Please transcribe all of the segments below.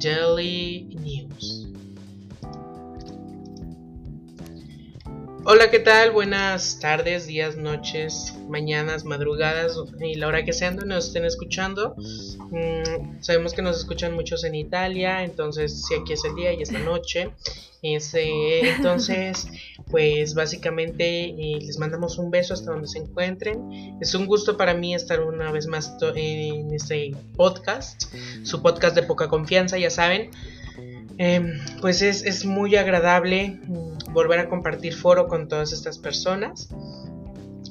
Daily News. Hola, ¿qué tal? Buenas tardes, días, noches, mañanas, madrugadas y la hora que sean donde nos estén escuchando. Mm, sabemos que nos escuchan muchos en Italia, entonces si aquí es el día y es la noche. Entonces, pues básicamente eh, les mandamos un beso hasta donde se encuentren. Es un gusto para mí estar una vez más en este podcast, su podcast de poca confianza, ya saben. Em, pues es, es, muy agradable mm, volver a compartir foro con todas estas personas.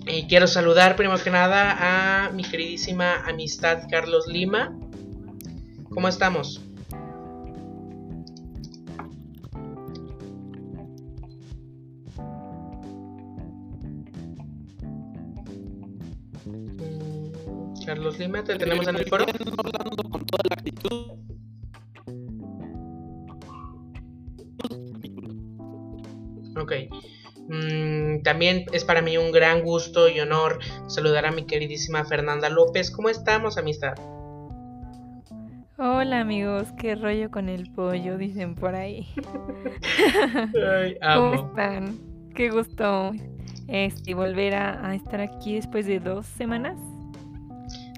Y quiero saludar primero que nada a mi queridísima amistad Carlos Lima. ¿Cómo estamos? Carlos Lima, te tenemos en el foro. Con toda la actitud Ok. Mm, también es para mí un gran gusto y honor saludar a mi queridísima Fernanda López. ¿Cómo estamos, amistad? Hola amigos, qué rollo con el pollo, dicen por ahí. ¿Cómo están? Qué gusto este, volver a, estar aquí después de dos semanas.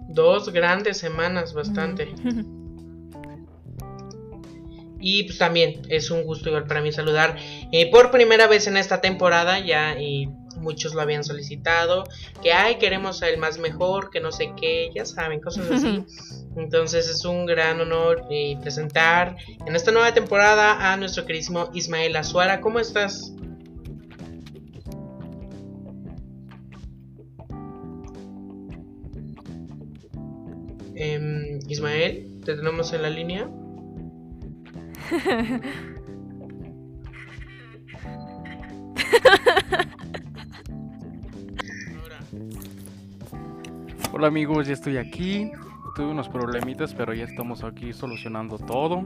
Dos grandes semanas, bastante. Y pues también es un gusto igual para mí saludar eh, por primera vez en esta temporada ya y muchos lo habían solicitado, que ay queremos el más mejor, que no sé qué, ya saben, cosas así. Entonces es un gran honor eh, presentar en esta nueva temporada a nuestro queridísimo Ismael Azuara. ¿Cómo estás? Em, Ismael, ¿te tenemos en la línea? Hola amigos, ya estoy aquí. Tuve unos problemitas, pero ya estamos aquí solucionando todo.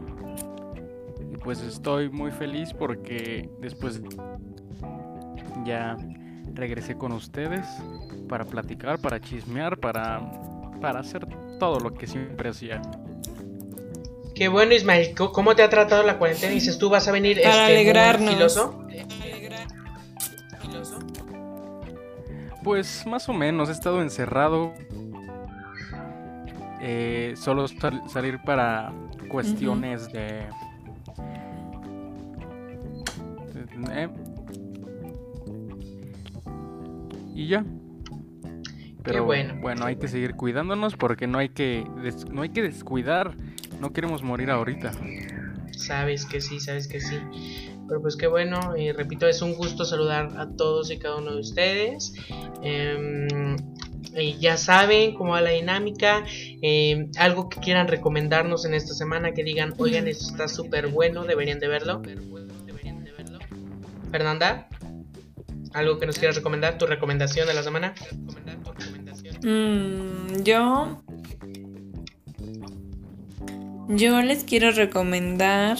Y pues estoy muy feliz porque después ya regresé con ustedes para platicar, para chismear, para, para hacer todo lo que siempre hacía. Qué bueno, Ismael. ¿Cómo te ha tratado la cuarentena? Dices, tú vas a venir Para este, alegrarnos. Pues más o menos, he estado encerrado. Eh, solo salir para cuestiones de... Eh, y ya. Pero bueno. bueno, hay que seguir cuidándonos porque no hay que no hay que descuidar no queremos morir ahorita. Sabes que sí, sabes que sí. Pero pues qué bueno, y repito, es un gusto saludar a todos y cada uno de ustedes. Em, ya saben cómo va la dinámica. Em, algo que quieran recomendarnos en esta semana, que digan, oigan, esto está súper bueno, deberían de verlo. Fernanda, algo que nos quieras recomendar, tu recomendación de la semana. Mm, yo yo les quiero recomendar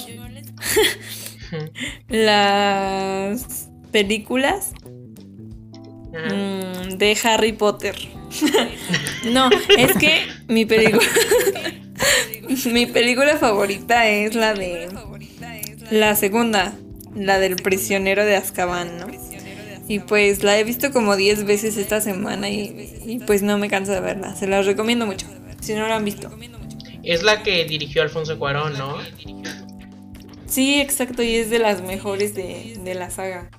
las películas mm, de Harry Potter. no, es que mi película mi película favorita es la de la segunda, la del prisionero de Azkaban, ¿no? Y pues la he visto como 10 veces esta semana y, y pues no me canso de verla. Se las recomiendo mucho, si no la han visto. Es la que dirigió Alfonso Cuarón, ¿no? Sí, exacto, y es de las mejores de, la saga.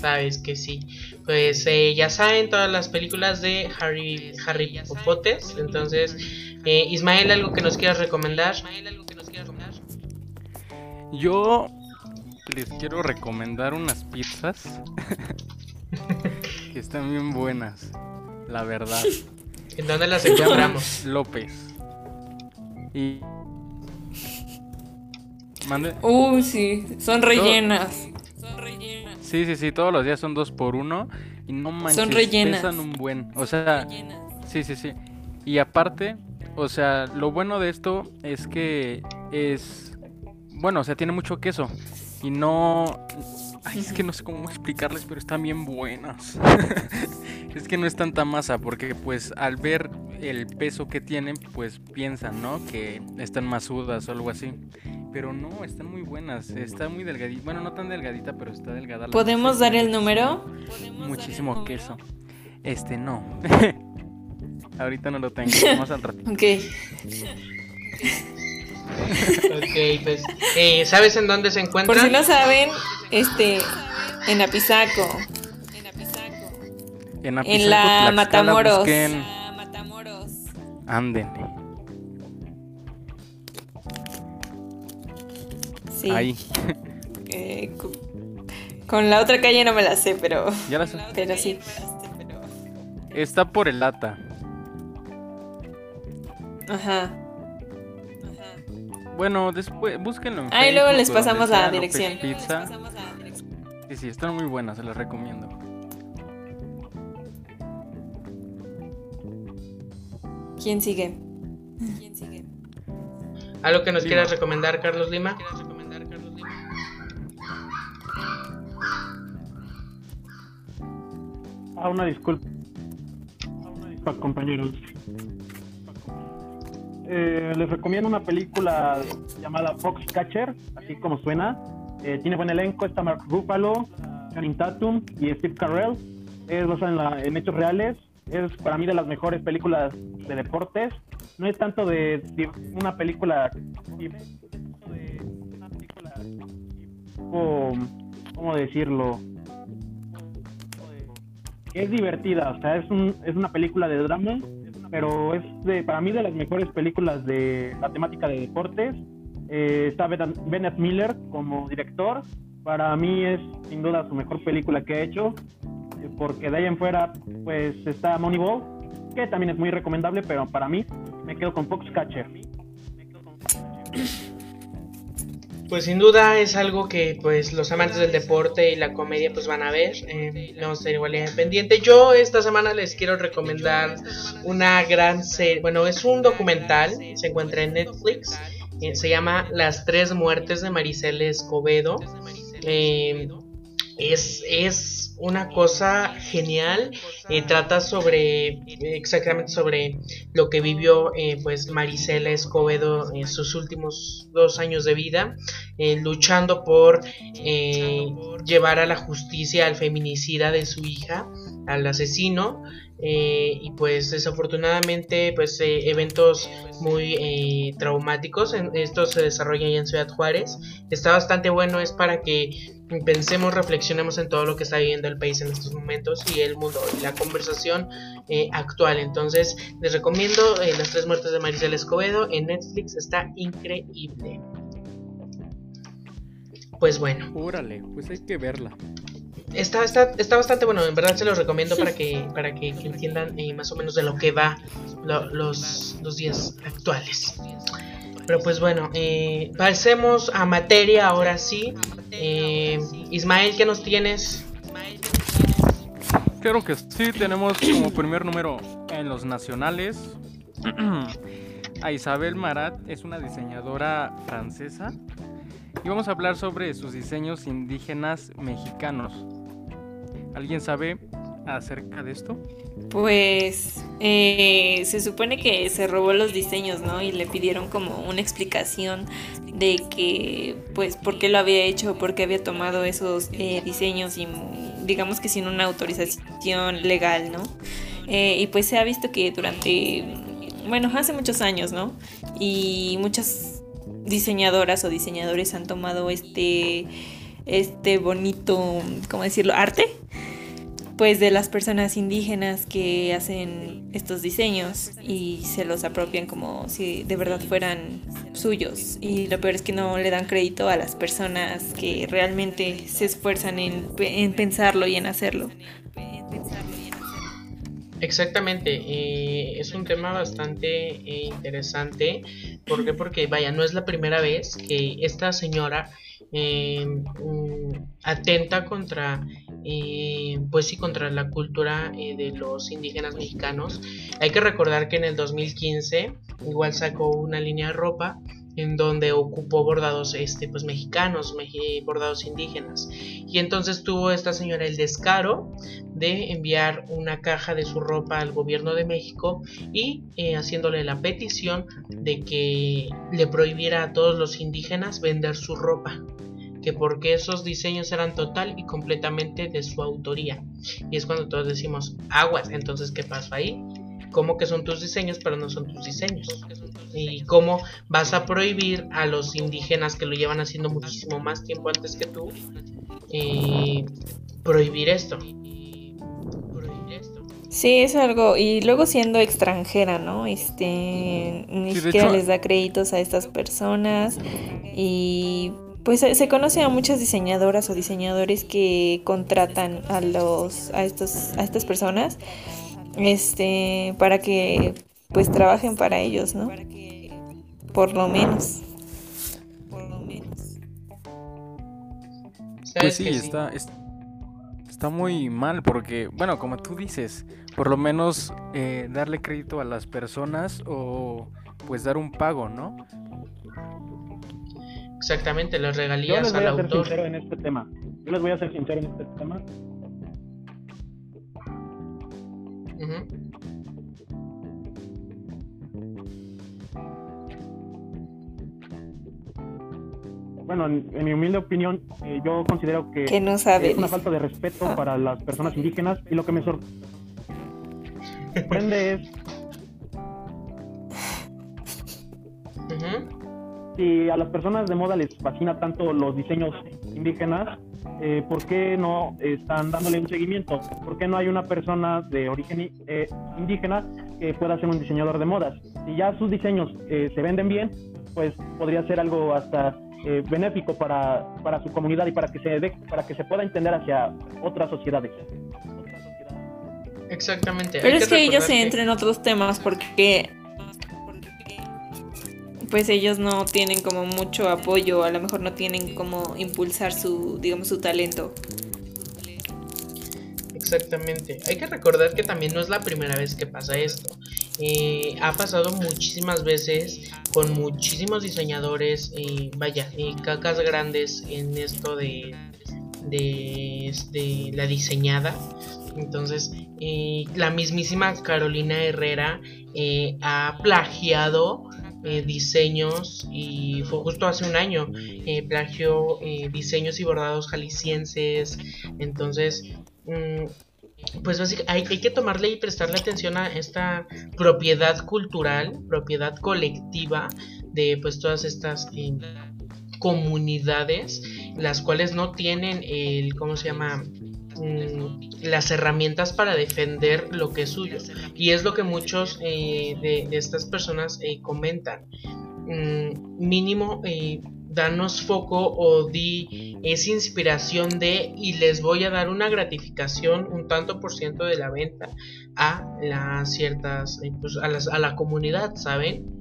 Sabes que sí. Pues eh, ya saben todas las películas de Harry, Harry Popotes. Entonces, eh, Ismael, ¿algo que nos quieras recomendar? Yo les quiero recomendar unas pizzas que están bien buenas, la verdad. ¿En dónde las encontramos? López. Y. Mande. Uy, sí, son rellenas. Son rellenas. Sí, sí, sí, todos los días son dos por uno. Y no manches, son rellenas. pesan un buen. O sea, sí, sí, sí. Y aparte, o sea, lo bueno de esto es que es. Bueno, o sea, tiene mucho queso. Y no. Ay, es que no sé cómo explicarles, pero están bien buenas. es que no es tanta masa, porque pues al ver el peso que tienen, pues piensan, ¿no? Que están masudas o algo así. Pero no, están muy buenas. Está muy delgadita. Bueno, no tan delgadita, pero está delgada. ¿Podemos dar el número? Muchísimo queso. Este no. Ahorita no lo tengo. Más al ratito. Ok. Ok, pues. Eh, ¿Sabes en dónde se encuentra? Por si no saben, este. En Apizaco. En, Apizaco, En la Tlaxcala, Matamoros. busquen- Anden. Sí. Ahí. Eh, con la otra calle no me la sé, pero. Ya la sé. Pero sí. Está por el lata. Ajá. Bueno, después búsquenlo en Ahí luego les o donde pasamos la sea, López dirección. Pizza. Sí, sí, están muy buenas, se las recomiendo. ¿Quién sigue? ¿Algo que nos Lima. quieras recomendar, Carlos Lima? Ah, una disculpa. compañeros. Eh, les recomiendo una película llamada Foxcatcher, así como suena. Eh, tiene buen elenco, está Mark Ruffalo, Channing Tatum y Steve Carell. Es basada en, hechos reales. Es para mí de las mejores películas de deportes. No es tanto de una película tipo, ¿Cómo decirlo? es divertida, o sea, es, un, es una película de drama, pero es para mí de las mejores películas de la temática de deportes. Eh, está Ben- Bennett Miller como director, para mí es sin duda su mejor película que ha hecho, eh, porque de ahí en fuera pues está Moneyball, que también es muy recomendable, pero para mí me quedo con Foxcatcher. Pues sin duda es algo que pues los amantes del deporte y la comedia pues van a ver. Eh, a tener igual pendiente. Yo esta semana les quiero recomendar una gran serie. Bueno, es un documental. Se encuentra en Netflix. eh, se llama Las tres muertes de Maricela Escobedo. Eh, es, es una cosa genial. trata sobre exactamente sobre lo que vivió eh, pues Marisela Escobedo en sus últimos dos años de vida, eh, luchando por eh, llevar a la justicia al feminicida de su hija, al asesino. y pues desafortunadamente pues eventos muy traumáticos en, esto se desarrolla ya en Ciudad Juárez está bastante bueno es para que pensemos, reflexionemos en todo lo que está viviendo el país en estos momentos y el mundo y la conversación eh, actual. Entonces, les recomiendo eh, Las tres muertes de Maricela Escobedo en Netflix, está increíble. Pues bueno, Órale, pues hay que verla. está, está, está bastante bueno, en verdad se los recomiendo para que, para que, que entiendan eh, más o menos de lo que va lo- los, los días actuales. Pero pues bueno, eh, pasemos a materia ahora sí. Eh, Ismael, ¿qué nos tienes? Claro que sí, tenemos como primer número en los nacionales a Isabel Marat, es una diseñadora francesa. Y vamos a hablar sobre sus diseños indígenas mexicanos. ¿Alguien sabe acerca de esto? Pues eh, se supone que se robó los diseños, ¿no? Y le pidieron como una explicación de que, pues, por qué lo había hecho, por qué había tomado esos eh, diseños y digamos que sin una autorización legal, ¿no? Eh, y pues se ha visto que durante, bueno, hace muchos años, ¿no? Y muchas diseñadoras o diseñadores han tomado este, este bonito, ¿cómo decirlo? Arte pues de las personas indígenas que hacen estos diseños y se los apropian como si de verdad fueran suyos y lo peor es que no le dan crédito a las personas que realmente se esfuerzan en, en pensarlo y en hacerlo. Exactamente, eh, es un tema bastante eh, interesante. ¿Por qué? Porque, vaya, no es la primera vez que esta señora eh, mm, atenta contra, eh, pues sí, contra la cultura eh, de los indígenas mexicanos. Hay que recordar que en el 2015 igual sacó una línea de ropa en donde ocupó bordados este, pues, mexicanos, bordados indígenas. Y entonces tuvo esta señora el descaro de enviar una caja de su ropa al gobierno de México y eh, haciéndole la petición de que le prohibiera a todos los indígenas vender su ropa que porque esos diseños eran total y completamente de su autoría. Y es cuando todos decimos, aguas, entonces ¿qué pasó ahí? ¿Cómo que son tus diseños pero no son tus diseños? ¿Y cómo vas a prohibir a los indígenas que lo llevan haciendo muchísimo más tiempo antes que tú eh, prohibir esto? Sí, es algo, y luego siendo extranjera, ¿no? Este, ni siquiera les da créditos a estas personas y pues se conoce a muchas diseñadoras o diseñadores que contratan a los a estos a estas personas este para que pues trabajen para ellos, ¿no? Por lo menos. Pues sí, está, está muy mal porque, bueno, como tú dices, por lo menos eh, darle crédito a las personas o pues dar un pago, ¿no? Exactamente, las regalías Yo les voy a ser sincero en este tema. Yo les voy a ser sincero en este tema. Bueno, en, mi humilde opinión, eh, yo considero que, no es una falta de respeto para las personas indígenas y lo que me sorprende es si a las personas de moda les fascina tanto los diseños indígenas, eh, ¿por qué no están dándole un seguimiento? ¿Por qué no hay una persona de origen eh, indígena que pueda ser un diseñador de modas? Si ya sus diseños eh, se venden bien, pues podría ser algo hasta benéfico para, para, su comunidad y para que se para que se pueda entender hacia otras sociedades. Exactamente. Pero es que, ellos se entran en otros temas porque pues ellos no tienen como mucho apoyo, a lo mejor no tienen como impulsar su, digamos, su talento. Exactamente. Hay que recordar que también no es la primera vez que pasa esto. Eh, ha pasado muchísimas veces con muchísimos diseñadores, eh, vaya, eh, cacas grandes en esto de, de, este, la diseñada. Entonces, la mismísima Carolina Herrera ha plagiado eh, diseños y fue justo hace un año eh, plagió eh, diseños y bordados jaliscienses. Entonces mm, pues hay, hay, que tomarle y prestarle atención a esta propiedad cultural propiedad colectiva de pues todas estas comunidades las cuales no tienen el cómo se llama Mm, las herramientas para defender lo que es suyo. Y es lo que muchos eh, de, estas personas eh, comentan. Mm, mínimo, eh, danos foco o di esa inspiración de y les voy a dar una gratificación, un tanto por ciento de la venta a las ciertas, pues, a, las, a la comunidad, ¿saben?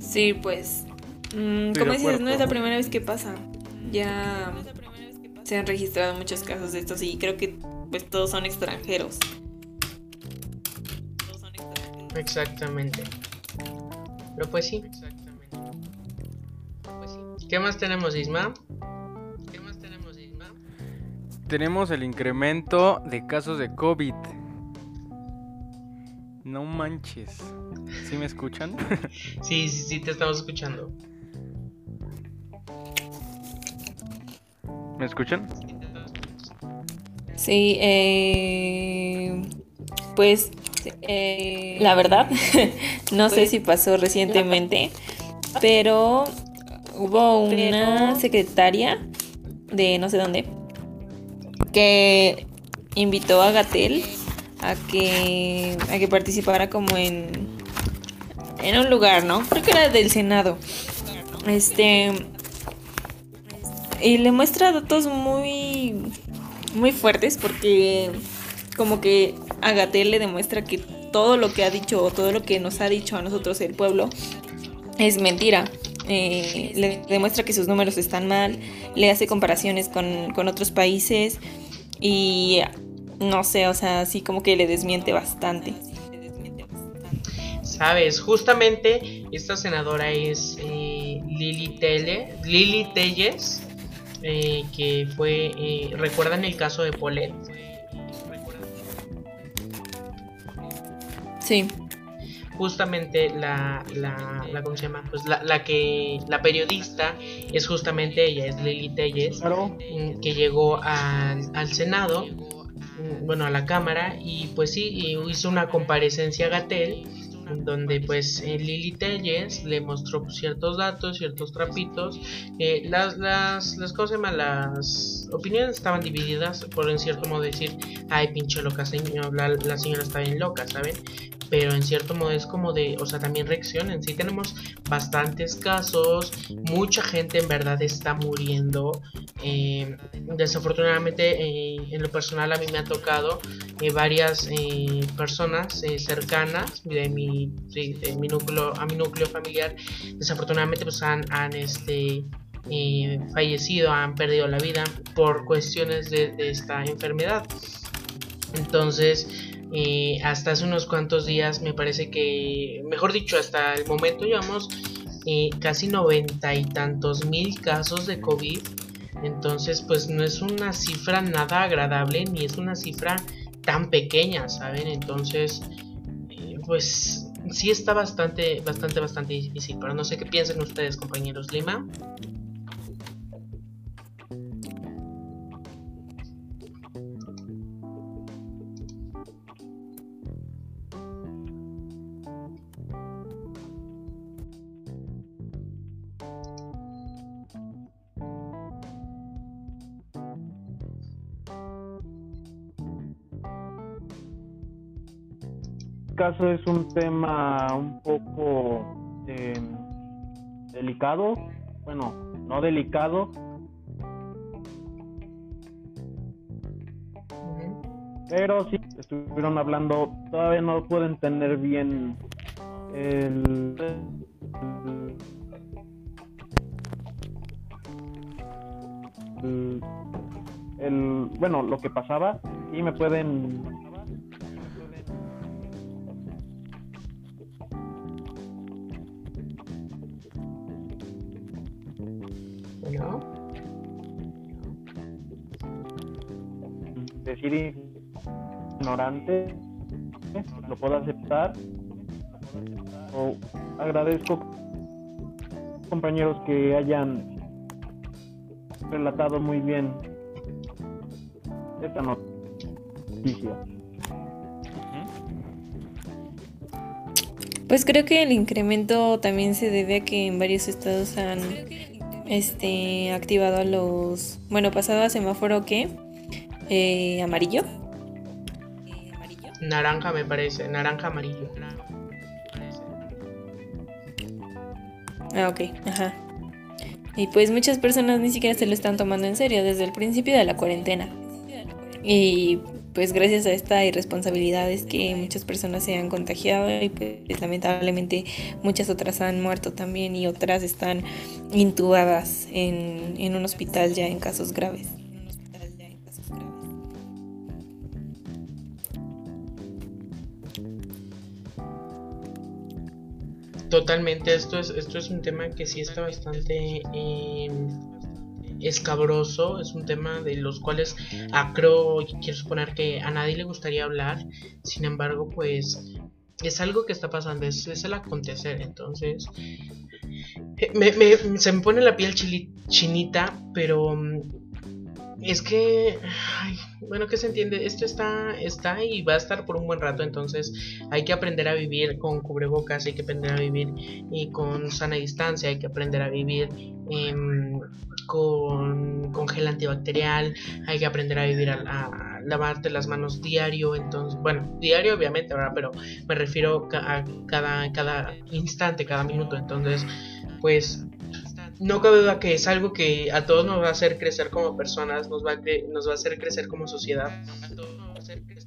Sí, pues Mm, como dices, no es la primera vez que pasa. Ya se han registrado muchos casos de estos y creo que pues todos son extranjeros. Exactamente. Pero pues sí. ¿Qué más tenemos, Isma? ¿Qué más tenemos, Isma? Tenemos el incremento de casos de COVID. No manches. ¿Sí me escuchan? sí, sí, sí, te estamos escuchando. ¿Me escuchan? Sí, eh, pues eh, la verdad, no sé pues, si pasó recientemente, pero hubo una secretaria de no sé dónde que invitó a Gatel a que a que participara como en en un lugar, ¿no? Creo que era del Senado. Este y le muestra datos muy, muy fuertes porque como que Agatel le demuestra que todo lo que ha dicho o todo lo que nos ha dicho a nosotros el pueblo es mentira. Eh, le demuestra que sus números están mal, le hace comparaciones con, con otros países y no sé, o sea, así como que le desmiente bastante. Sabes, justamente esta senadora es eh, Lili Telle, Lili Telles, eh, que fue, eh, ¿recuerdan el caso de Polet? Sí. Justamente la, la, la ¿cómo se llama? Pues la, la, que, la periodista es justamente ella, es Lili Telles, mm, que llegó al, al Senado, mm, bueno, a la Cámara, y pues sí, hizo una comparecencia a Gatel donde pues eh, Lili Telles le mostró ciertos datos, ciertos trapitos. Eh, las, las, las cosas las opiniones estaban divididas por en cierto modo decir, ay pinche loca señora, la, la señora está bien loca, ¿saben? Pero en cierto modo es como de, o sea, también reaccionen. Sí tenemos bastantes casos, mucha gente en verdad está muriendo. Eh, desafortunadamente, eh, en lo personal a mí me ha tocado eh, varias personas cercanas de mi, de mi núcleo, a mi núcleo familiar. Desafortunadamente, pues han, han este, fallecido, han perdido la vida por cuestiones de, de esta enfermedad. Entonces, hasta hace unos cuantos días me parece que, mejor dicho, hasta el momento llevamos eh, casi noventa y tantos mil casos de COVID. Entonces, pues no es una cifra nada agradable ni es una cifra tan pequeña, ¿saben? Entonces, eh, pues sí está bastante, bastante, bastante difícil. Pero no sé qué piensen ustedes, compañeros Lima. Caso es un tema un poco eh, delicado, bueno, no delicado, pero sí estuvieron hablando, todavía no puedo entender bien el, el, el bueno, lo que pasaba. Y me pueden decir ignorante, lo puedo aceptar. O agradezco compañeros que hayan relatado muy bien esta noticia. Pues creo que el incremento también se debe a que en varios estados han este activado los bueno pasado a semáforo que eh, amarillo. Naranja me parece, naranja amarillo. Ah, ok, ajá. Y pues muchas personas ni siquiera se lo están tomando en serio desde el principio de la cuarentena. Y pues gracias a esta irresponsabilidad es que muchas personas se han contagiado y pues lamentablemente muchas otras han muerto también y otras están intubadas en, en un hospital ya en casos graves. Totalmente, esto es, esto es un tema que sí está bastante em, escabroso, es un tema de los cuales a creo quiero suponer que a nadie le gustaría hablar, sin embargo pues es algo que está pasando, es, es el acontecer, entonces eh, se me pone la piel chinita, pero es que, bueno, que se entiende, esto está, está y va a estar por un buen rato, entonces hay que aprender a vivir con cubrebocas, hay que aprender a vivir y con sana distancia, hay que aprender a vivir em, con, con, gel antibacterial, hay que aprender a vivir a, lavarte las manos diario, entonces, bueno, diario obviamente, ¿verdad? Pero me refiero a cada, cada instante, cada minuto, entonces, pues no cabe duda que es algo que a todos nos va a hacer crecer como personas, nos va a, nos va a hacer crecer como sociedad.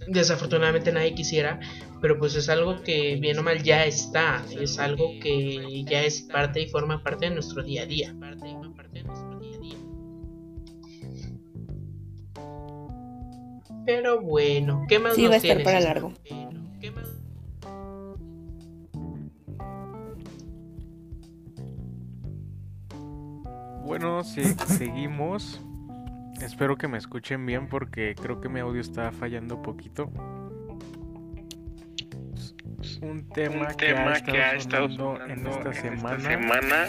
Desafortunadamente nadie quisiera, pero pues es algo que bien o mal ya está, es algo que ya es parte y forma parte de nuestro día a día. Pero bueno, ¿qué más Sí, nos va a estar tienes, para largo. ¿Qué más? Bueno, sí, seguimos. Espero que me escuchen bien porque creo que mi audio está fallando un poquito. Un tema, Un que, tema ha estado que ha estado sonando en esta semana,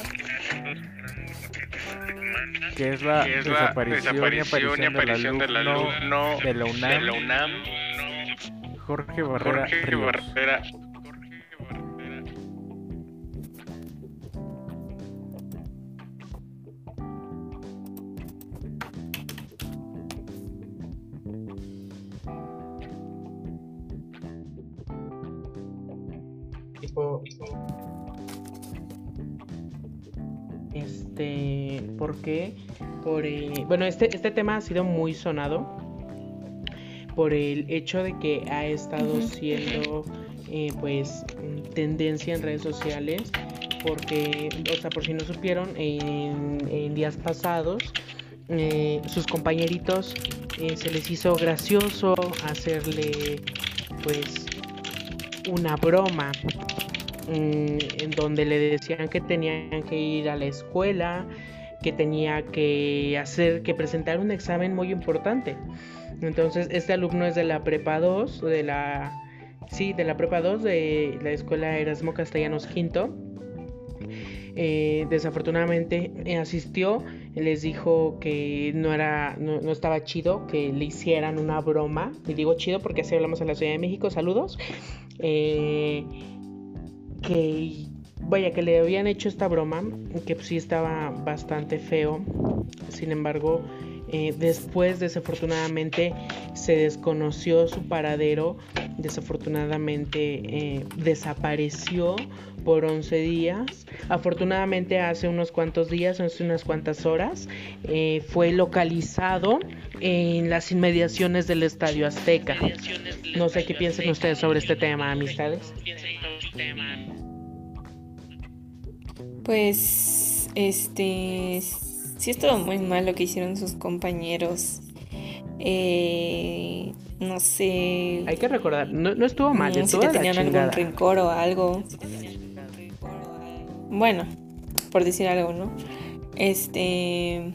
que es la que es la desaparición, desaparición y aparición del alumno alumno de la UNAM, de la UNAM, Jorge Barrera Jorge Ríos. Barrera. ¿Por bueno, este, este tema ha sido muy sonado. Por el hecho de que ha estado siendo. eh, pues. Tendencia en redes sociales. Porque. O sea, por si no supieron. En, en días pasados. eh, sus compañeritos. eh, se les hizo gracioso hacerle. Pues. Una broma mm, en donde le decían que tenían que ir a la escuela, que tenía que hacer, que presentar un examen muy importante. Entonces, este alumno es de la prepa 2, de la, sí, de la prepa 2 de la escuela Erasmo Castellanos V. Eh, desafortunadamente eh, asistió, les dijo que no era, no, no estaba chido que le hicieran una broma. Y digo chido porque así hablamos en la Ciudad de México. Saludos. Eh, que vaya que le habían hecho esta broma que pues, sí estaba bastante feo. Sin embargo eh, después desafortunadamente se desconoció su paradero. Desafortunadamente eh, desapareció por 11 días. Afortunadamente hace unos cuantos días hace unas cuantas horas eh, fue localizado en las inmediaciones del Estadio Azteca. No sé qué piensan ustedes sobre este tema amistades Pues, este, sí estuvo muy mal lo que hicieron sus compañeros. Eh, no sé. Hay que recordar, no, no estuvo mal, mm, si le tenían algún rencor o algo. Bueno, por decir algo, ¿no? Este.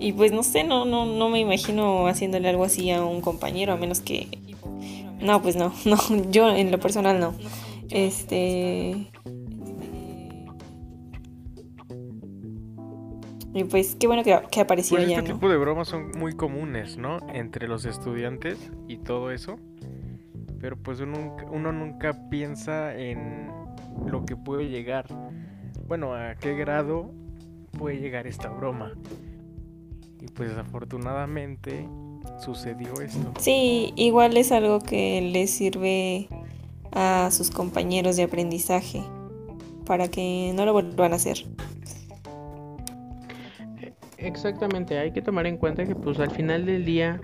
Y pues no sé, no, no, no me imagino haciéndole algo así a un compañero, a menos que. No, pues no, no, yo en lo personal no. Este. Y pues qué bueno que, que apareció Pues ya, este ¿no? tipo de bromas son muy comunes, ¿no? Entre los estudiantes y todo eso. Pero pues uno, nunca- uno nunca piensa en lo que puede llegar. Bueno, a qué grado puede llegar esta broma. Y pues desafortunadamente sucedió esto. Sí, igual es algo que les sirve a sus compañeros de aprendizaje para que no lo vuelvan a hacer. Exactamente, hay que tomar en cuenta que pues al final del día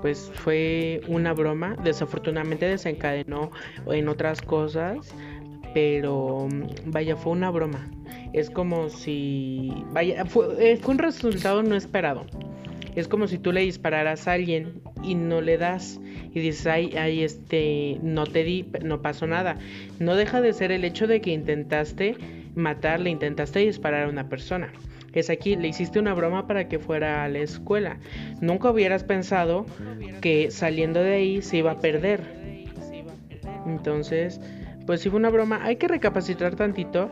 pues fue una broma, desafortunadamente desencadenó en otras cosas, pero mm, vaya, fue una broma. Es como si, vaya, fue, eh, fue un resultado no esperado. Es como si tú le dispararas a alguien y no le das y dices, ay, ay, este, no te di, no pasó nada. No deja de ser el hecho de que intentaste matarle, intentaste disparar a una persona. Es aquí, le hiciste una broma para que fuera a la escuela. Nunca hubieras pensado que saliendo de ahí se iba a perder. Entonces, pues sí fue una broma. Hay que recapacitar tantito,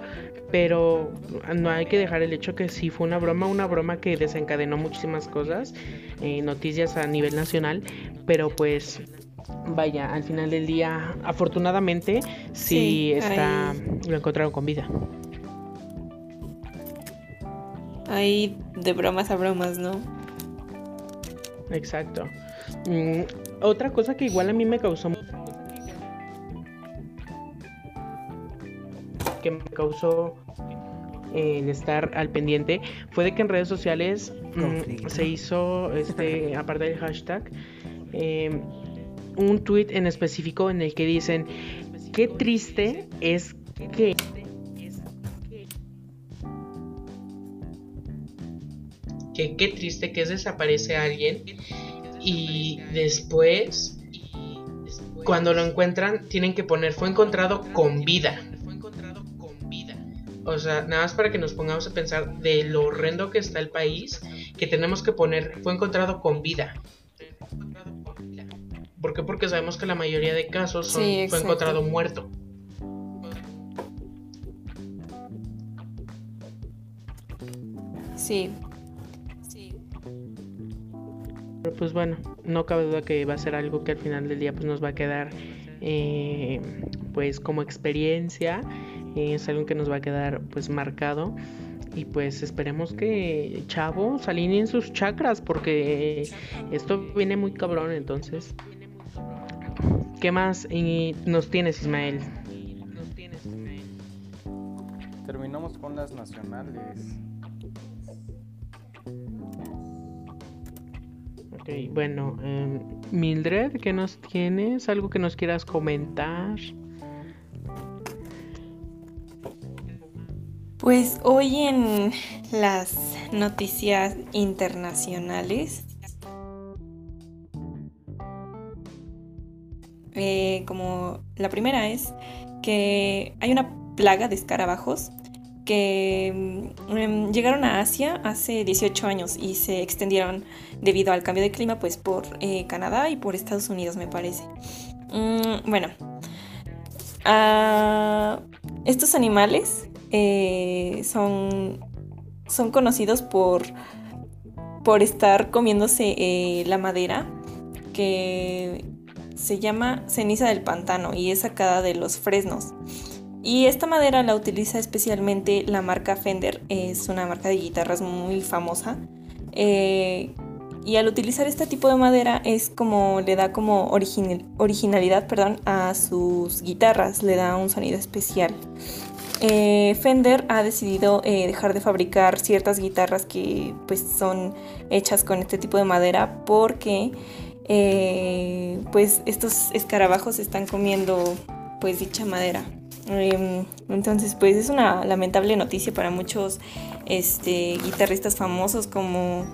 pero no hay que dejar el hecho que sí fue una broma, una broma que desencadenó muchísimas cosas, eh, noticias a nivel nacional, pero pues vaya, al final del día, afortunadamente, sí, Sí, está, lo encontraron con vida. Hay de bromas a bromas, ¿no? Exacto. Mm, otra cosa que igual a mí me causó que me causó eh, el estar al pendiente fue de que en redes sociales mm, se hizo este aparte del hashtag eh, un tweet en específico en el que dicen qué triste es que que qué triste que es desaparece alguien y después, cuando lo encuentran, tienen que poner fue encontrado con vida. O sea, nada más para que nos pongamos a pensar de lo horrendo que está el país, que tenemos que poner fue encontrado con vida. ¿Por qué? Porque sabemos que la mayoría de casos son, fue encontrado muerto. Sí. Pero pues bueno, no cabe duda que va a ser algo que al final del día pues nos va a quedar eh, pues como experiencia. es algo que nos va a quedar pues marcado. Y pues esperemos que chavos alineen sus chakras porque esto viene muy cabrón entonces. ¿Qué más nos tienes Ismael? Terminamos con las nacionales. Bueno, em, Mildred, ¿qué nos tienes? ¿Algo que nos quieras comentar? Pues hoy en las noticias internacionales, eh, como la primera es que hay una plaga de escarabajos que mm, em, llegaron a Asia hace 18 años y se extendieron debido al cambio de clima pues por eh, Canadá y por Estados Unidos me parece. Mm, bueno, ah, estos animales eh, son, son conocidos por, por estar comiéndose eh, la madera que se llama ceniza del pantano y es sacada de los fresnos. Y esta madera la utiliza especialmente la marca Fender, es una marca de guitarras muy famosa. Eh, y al utilizar este tipo de madera es como le da como originalidad perdón, a sus guitarras, le da un sonido especial. Eh, Fender ha decidido eh, dejar de fabricar ciertas guitarras que pues son hechas con este tipo de madera porque pues estos escarabajos están comiendo pues dicha madera. Em, entonces, pues es una lamentable noticia para muchos este, guitarristas famosos como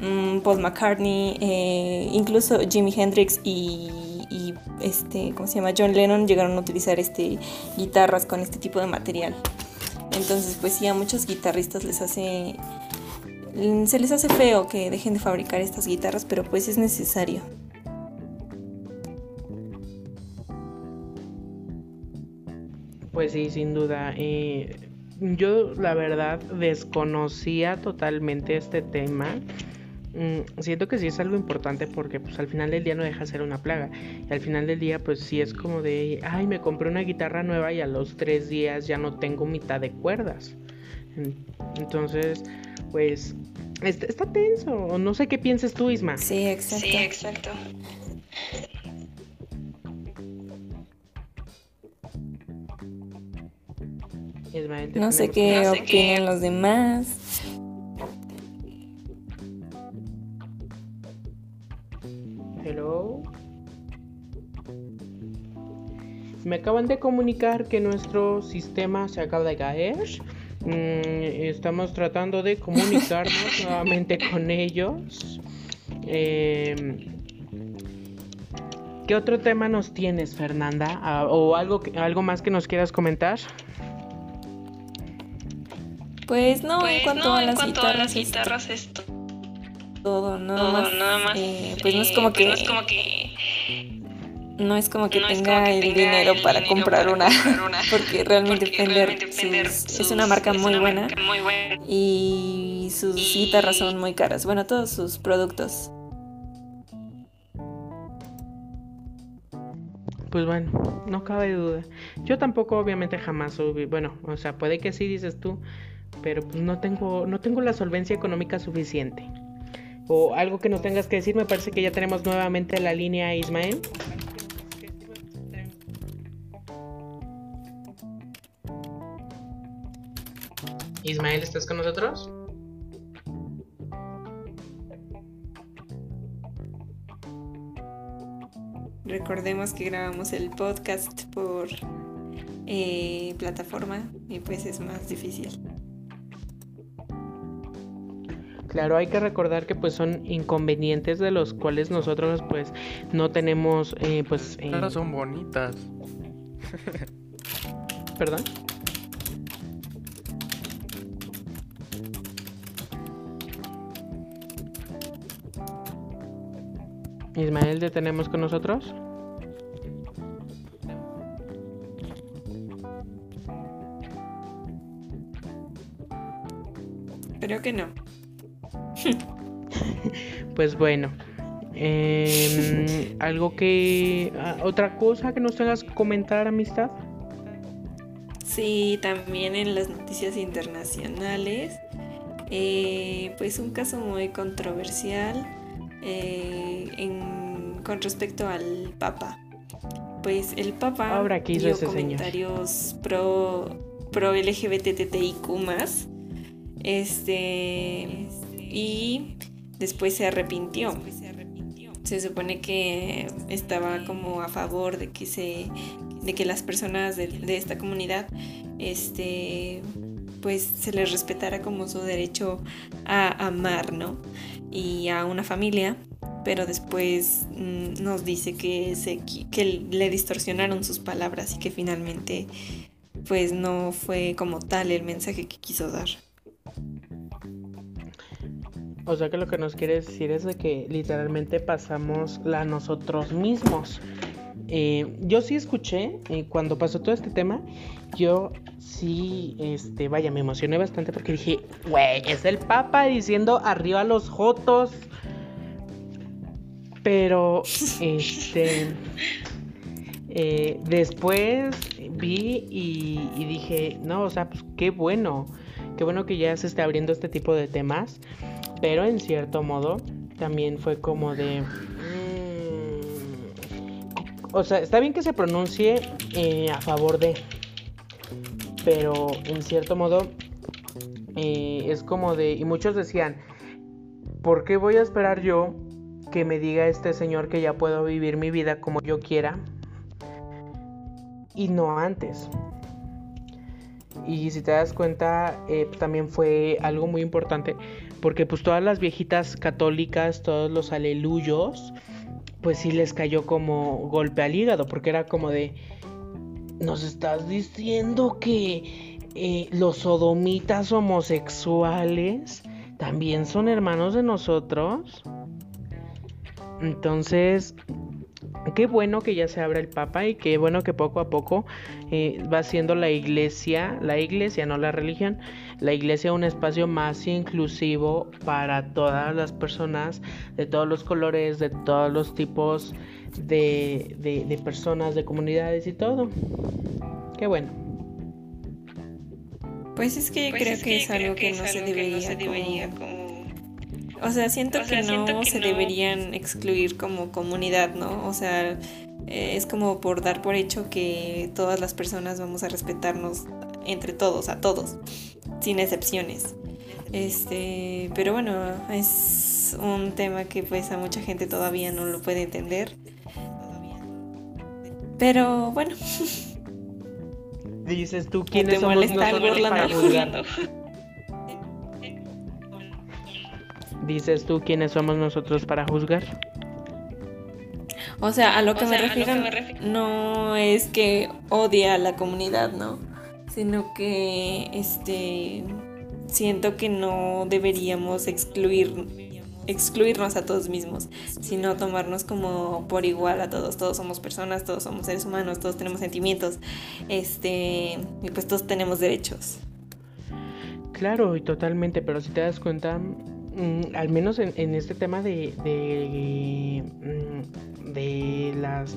mm, Paul McCartney, eh, incluso Jimi Hendrix y, este, ¿cómo se llama? John Lennon llegaron a utilizar este, guitarras con este tipo de material. Entonces, pues sí, a muchos guitarristas les hace se les hace feo que dejen de fabricar estas guitarras, pero pues es necesario. Pues sí, sin duda. Yo la verdad desconocía totalmente este tema. Mm, siento que sí es algo importante porque pues al final del día no deja de ser una plaga. Y al final del día pues sí es como de, ay, me compré una guitarra nueva y a los tres días ya no tengo mitad de cuerdas. Entonces, pues está, está tenso. No sé qué piensas tú, Isma. Sí, exacto. Sí, exacto. No sé qué opinan los demás. Hello. Me acaban de comunicar que nuestro sistema se acaba de caer. Mm, estamos tratando de comunicarnos nuevamente con ellos. Em, ¿Qué otro tema nos tienes, Fernanda? Ah, ¿O algo, algo más que nos quieras comentar? Pues no, en pues cuanto, a, las guitarras, es todo, nada más. Eh, pues no es como que. No es como que no es como que, tenga, el dinero para, comprar, una, porque realmente Fender, es una marca, muy, buena, y sus guitarras son muy caras. Bueno, todos sus productos. Pues bueno, no cabe duda. Yo tampoco obviamente jamás subí, bueno, o sea, puede que sí dices tú, pero pues no tengo, no tengo la solvencia económica suficiente. O algo que nos tengas que decir, me parece que ya tenemos nuevamente la línea Ismael. Ismael, ¿estás con nosotros? Recordemos que grabamos el podcast por eh, plataforma y pues es más difícil. Claro, hay que recordar que pues son inconvenientes de los cuales nosotros pues no tenemos eh, pues... Eh... son bonitas. ¿Perdón? Ismael, ¿te tenemos con nosotros? Creo que no. pues bueno. Em, algo que. Ah, ¿Otra cosa que nos tengas que comentar, amistad? Sí, también en las noticias internacionales. Eh, pues un caso muy controversial eh, con respecto al Papa. Pues el Papa Ahora dio comentarios pro, pro LGBTTIQ este, y después se arrepintió. Se supone que estaba como a favor de que se de que las personas de, esta comunidad este pues se les respetara como su derecho a amar, ¿no? Y a una familia, pero después mm, nos dice que, se, que le distorsionaron sus palabras y que finalmente pues no fue como tal el mensaje que quiso dar. O sea que lo que nos quiere decir es de que literalmente pasamos la nosotros mismos. Eh, yo sí escuché eh, cuando pasó todo este tema, yo sí, este, vaya, me emocioné bastante porque dije, güey, es el Papa diciendo arriba los jotos. Pero, este, eh, después vi y, y, dije, no, o sea, pues qué bueno, qué bueno que ya se esté abriendo este tipo de temas. Pero en cierto modo también fue como de... Mm, o sea, está bien que se pronuncie eh, a favor de... Pero en cierto modo eh, es como de... Y muchos decían, ¿por qué voy a esperar yo que me diga este señor que ya puedo vivir mi vida como yo quiera? Y no antes. Y si te das cuenta, eh, también fue algo muy importante porque pues todas las viejitas católicas, todos los aleluyos, pues sí les cayó como golpe al hígado, porque era como de, nos estás diciendo que eh, los sodomitas homosexuales también son hermanos de nosotros. Entonces, qué bueno que ya se abra el Papa y qué bueno que poco a poco eh, va siendo la iglesia, la iglesia, no la religión, la iglesia un espacio más inclusivo para todas las personas de todos los colores, de todos los tipos de, de, personas, de comunidades y todo. Qué bueno. Pues es que yo pues creo que es algo que, no, se debería, O sea, siento que no se deberían excluir como comunidad, ¿no? O sea, eh, es como por dar por hecho que todas las personas vamos a respetarnos entre todos, a todos sin excepciones. Este, pero bueno, es un tema que pues a mucha gente todavía no lo puede entender. Pero bueno. Dices tú quiénes somos nosotros para juzgar. Dices tú quiénes somos nosotros para juzgar. O sea, a lo que, me, refiero, no es que odia a la comunidad, ¿no? Sino que este siento que no deberíamos excluir excluirnos a todos mismos, sino tomarnos como por igual a todos. Todos somos personas, todos somos seres humanos, todos tenemos sentimientos, este, y pues todos tenemos derechos. Claro, y totalmente, pero si te das cuenta, mm, al menos en, este tema de, de, mm, de las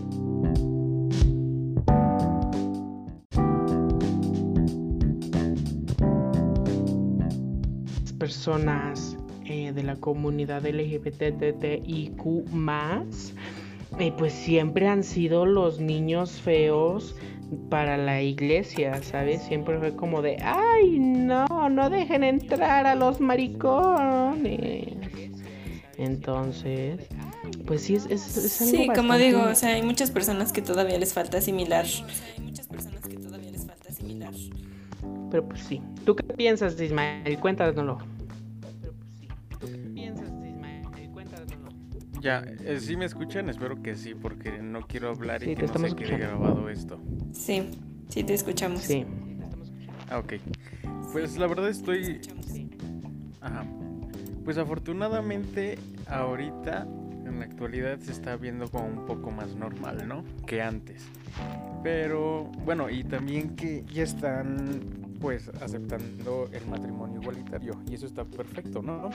personas eh, de la comunidad LGBTIQ eh, pues siempre han sido los niños feos para la iglesia, ¿sabes? Siempre fue como de, ay, no, no dejen entrar a los maricones. Entonces, pues sí, es, es, Sí, como digo, o sea, hay muchas personas que todavía les falta asimilar. Hay muchas personas falta asimilar. Pero pues sí. ¿Tú qué piensas, Ismael? Cuéntanoslo. Ya, eh, ¿sí me escuchan? Espero que sí, porque no quiero hablar Sí, y que no se quede grabado esto. Sí, sí te escuchamos. Sí. Ah, ok. Pues la verdad estoy... Ajá. Pues afortunadamente ahorita, en la actualidad, se está viendo como un poco más normal, ¿no? Que antes. Pero, bueno, y también que ya están, pues, aceptando el matrimonio igualitario. Y eso está perfecto, ¿no?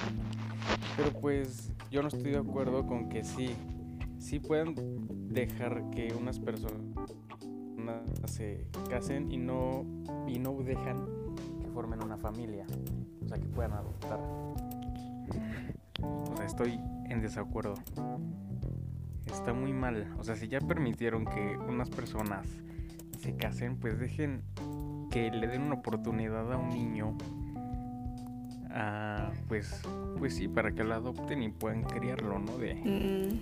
Pero pues yo no estoy de acuerdo con que sí, sí puedan dejar que unas personas se casen y no, y no dejan que formen una familia. O sea, que puedan adoptar. O sea, estoy en desacuerdo. Está muy mal. O sea, si ya permitieron que unas personas se casen, pues dejen que le den una oportunidad a un niño. ah, pues, pues sí, para que lo adopten y puedan criarlo, ¿no? De, Mm.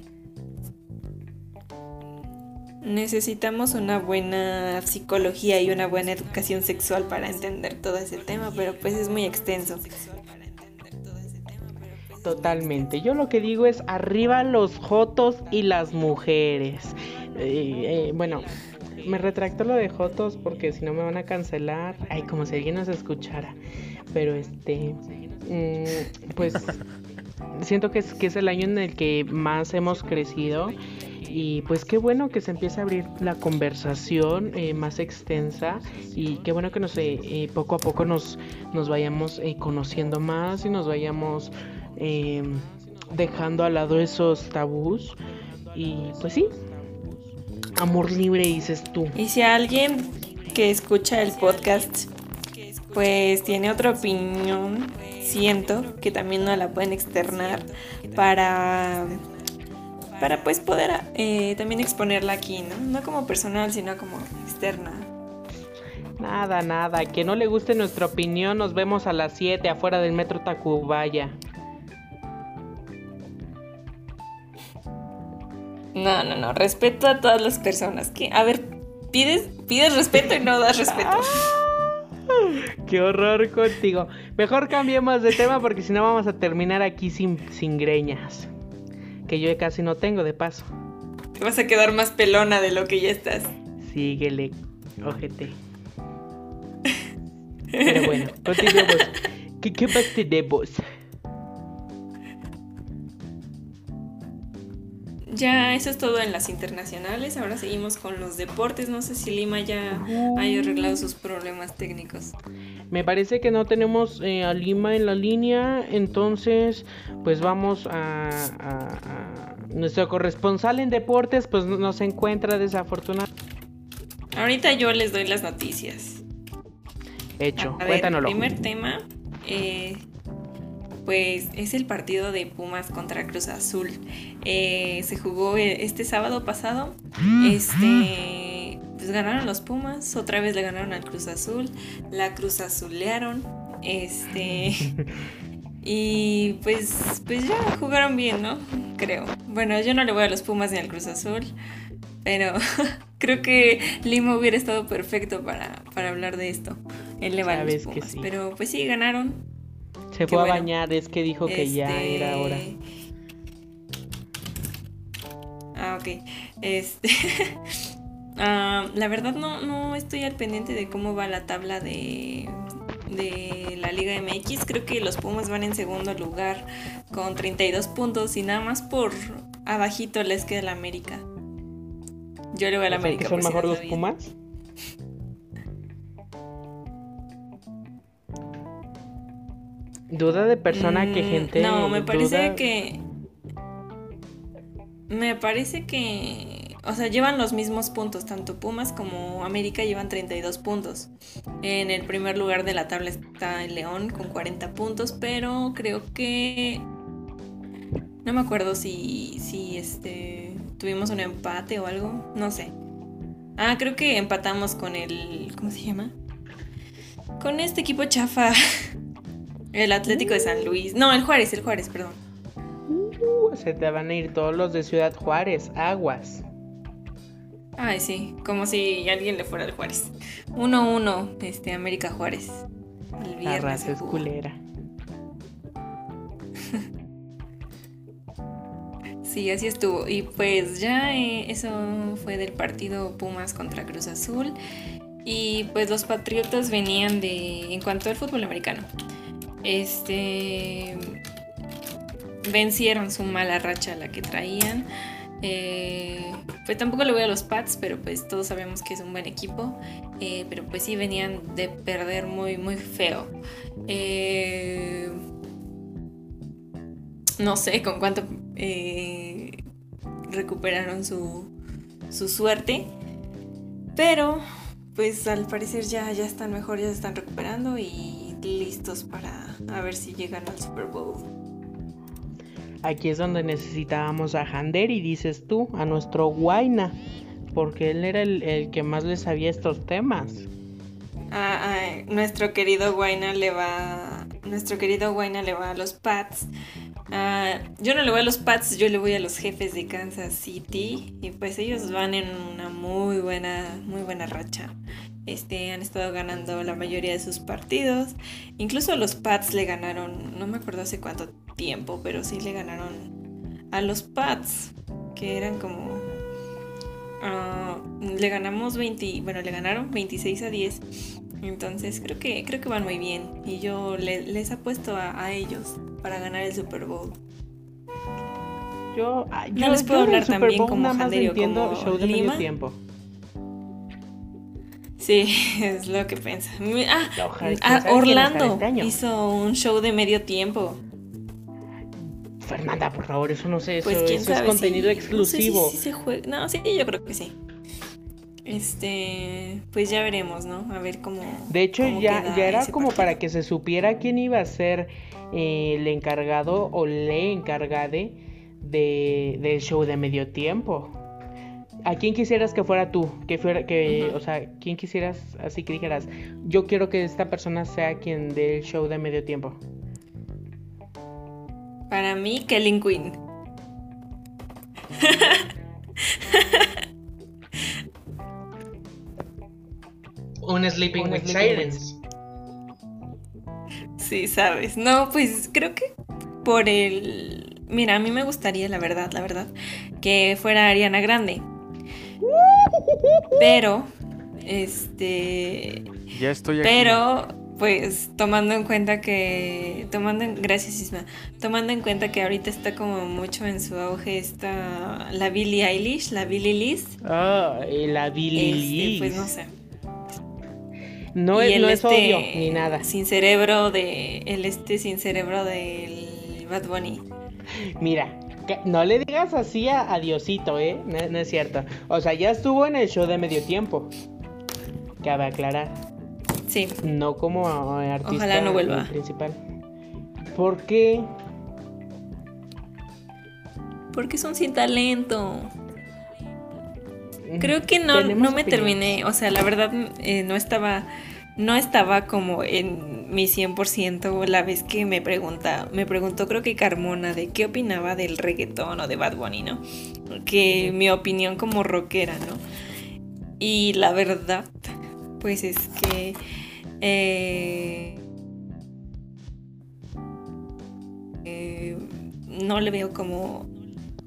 Necesitamos una buena psicología y una buena educación sexual para entender todo ese tema, pero pues es muy extenso. Totalmente. Yo lo que digo es arriba los jotos y las mujeres. Eh, eh, bueno, me retracto lo de jotos porque si no me van a cancelar. Ay, como si alguien nos escuchara. Pero este, mm, pues siento que es, que es el año en el que más hemos crecido. Y pues qué bueno que se empiece a abrir la conversación eh, más extensa y qué bueno que nos, eh, eh, poco a poco nos, nos vayamos eh, conociendo más y nos vayamos eh, dejando al lado esos tabús. Y pues sí, amor libre dices tú. Y si alguien que escucha el podcast pues tiene otra opinión, siento que también nos la pueden externar para para pues poder eh, también exponerla aquí, ¿no? No como personal, sino como externa. Nada, nada, que no le guste nuestra opinión, nos vemos a las 7 afuera del metro Tacubaya. No, no, no, respeto a todas las personas que, a ver, pides, pides respeto y no das respeto. Qué horror contigo. Mejor cambiemos de tema porque si no vamos a terminar aquí sin, sin greñas. Que yo casi no tengo de paso. Te vas a quedar más pelona de lo que ya estás. Síguele, ojete. Pero bueno, continuemos. ¿Qué, qué más tenemos? Ya, eso es todo en las internacionales. Ahora seguimos con los deportes. No sé si Lima ya haya arreglado sus problemas técnicos. Me parece que no tenemos eh, a Lima en la línea, entonces pues vamos a, a- a- Nuestro corresponsal en deportes pues no se encuentra desafortunado. Ahorita yo les doy las noticias. Hecho, A ver, cuéntanoslo. primer tema, eh, pues es el partido de Pumas contra Cruz Azul. Eh, se jugó eh, este sábado pasado. Este, pues ganaron los Pumas, otra vez le ganaron al Cruz Azul, la Cruz Azulearon. Este, y pues, pues ya jugaron bien, ¿no? Creo. Bueno, yo no le voy a los Pumas ni al Cruz Azul. Pero creo que Lima hubiera estado perfecto para, para hablar de esto. Él le va a los Pumas. sí. Pero pues sí, ganaron. Se fue a bañar, es que dijo que ya Este, era hora. Ah, ok. Este. ah, la verdad no, no estoy al pendiente de cómo va la tabla de, de la Liga MX. Creo que los Pumas van en segundo lugar con 32 puntos y nada más por abajito les queda el América. Yo le voy al América. son si mejor no los sabían. Pumas. Duda de persona que Mm, gente. No, me parece duda- que. Me parece que. O sea, llevan los mismos puntos. Tanto Pumas como América llevan 32 puntos. En el primer lugar de la tabla está el León con 40 puntos. Pero creo que. No me acuerdo si. Si este. Tuvimos un empate o algo. No sé. Ah, creo que empatamos con el. ¿Cómo se llama? Con este equipo chafa. El Atlético de San Luis. No, el Juárez, el Juárez, perdón. Uh, se te van a ir todos los de Ciudad Juárez, aguas. Ay, sí, como si alguien le fuera al Juárez. 1-1, este, América Juárez. El La viernes raza se es jugó. Sí, así estuvo. Y pues ya eh, eso fue del partido Pumas contra Cruz Azul. Y pues los Patriotas venían de, en cuanto al fútbol americano, este, vencieron su mala racha la que traían. Eh, pues tampoco le voy a los Pats, pero pues todos sabemos que es un buen equipo. Eh, pero pues sí venían de perder muy, muy feo. Eh, no sé con cuánto recuperaron su, su suerte. Pero pues al parecer ya, ya están mejor, ya se están recuperando y listos para a ver si llegan al Super Bowl. Aquí es donde necesitábamos a Hander y dices tú, a nuestro Guaina, porque él era el, que más le sabía estos temas. Ah, nuestro querido Guaina le va, nuestro querido Guaina le va a los Pats. Ah, yo no le voy a los Pats, yo le voy a los jefes de Kansas City y pues ellos van en una muy buena, muy buena racha. Este, han estado ganando la mayoría de sus partidos. Incluso los Pats le ganaron, no me acuerdo hace cuánto tiempo, pero sí le ganaron a los Pats, que eran como... Ah, le ganamos 20, bueno, le ganaron 26 a 10. Entonces creo que, creo que van muy bien. Y yo les apuesto a ellos para ganar el Super Bowl. Yo, ah, yo no les puedo hablar también como entiendo show de medio tiempo. Sí, es lo que piensa. Ah, ah Orlando hizo un show de medio tiempo. Fernanda, por favor, eso no sé, eso, pues, es contenido exclusivo. No, se juega. no, sí, yo creo que sí. Este, pues ya veremos, ¿no? A ver cómo. De hecho, ya, ya era como para que se supiera quién iba a ser eh, el encargado o le encargade de, del show de medio tiempo. ¿A quién quisieras que fuera tú? Que fuera, que, o sea, ¿quién quisieras así que dijeras, yo quiero que esta persona sea quien dé el show de medio tiempo? Para mí, Kellen Quinn. Un Sleeping with Sirens. Sí, sabes. No, pues creo que por el... Mira, a mí me gustaría, la verdad, la verdad, que fuera Ariana Grande. Pero, este... Ya estoy aquí. Pero, pues, tomando en cuenta que... Tomando en... Gracias, Isma. Tomando en cuenta que ahorita está como mucho en su auge esta... La Billie Eilish, la Billie Liz. Ah, la Billie este, Liz. Pues no sé. No, es, no es odio ni nada. Sin cerebro de. El este sin cerebro del Bad Bunny. Mira, no le digas así a, Diosito, ¿eh? No, es cierto. O sea, ya estuvo en el show de medio tiempo. Cabe aclarar. Sí. No como artista Ojalá no vuelva. principal. ¿Por qué? Porque son sin talento. Creo que no, no me terminé, o sea, la verdad eh, no estaba no estaba como en mi 100% la vez que me pregunta, me preguntó creo que Carmona de qué opinaba del reggaetón o de Bad Bunny, ¿no? Que mi opinión como rockera, ¿no? Y la verdad, pues es que eh, eh, no le veo como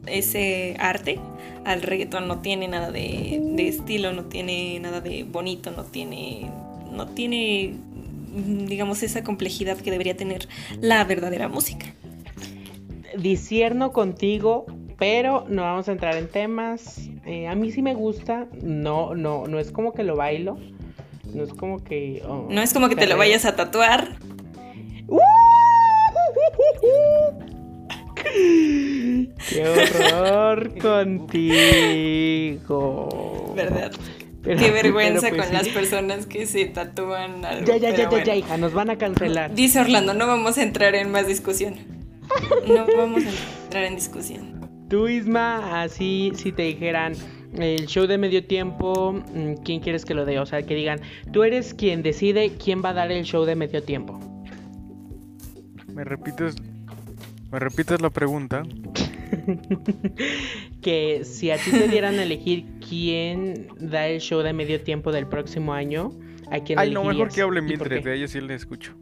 ese arte al reggaetón no tiene nada de, estilo, no tiene nada de bonito, no tiene, no tiene, digamos, esa complejidad que debería tener la verdadera música. Disierno contigo, pero no vamos a entrar en temas. Eh, a mí sí me gusta, no, no, no es como que lo bailo, no es como que... Oh, no es como que te lo vayas a tatuar. ¡Qué horror contigo! ¿Verdad? Qué vergüenza pues con las personas que se tatúan algo. Ya, ya, ya, ya, ya, hija, nos van a cancelar. Dice Orlando, no vamos a entrar en más discusión. No vamos a entrar en discusión. Tú, Isma, así si te dijeran el show de medio tiempo, mm, ¿quién quieres que lo dé? O sea, que digan, tú eres quien decide quién va a dar el show de medio tiempo. ¿Me repites ¿Me repites la pregunta? que si a ti te dieran a elegir quién da el show de medio tiempo del próximo año, ¿a quién Ay, no, mejor que hablen mientras de ella sí le escucho.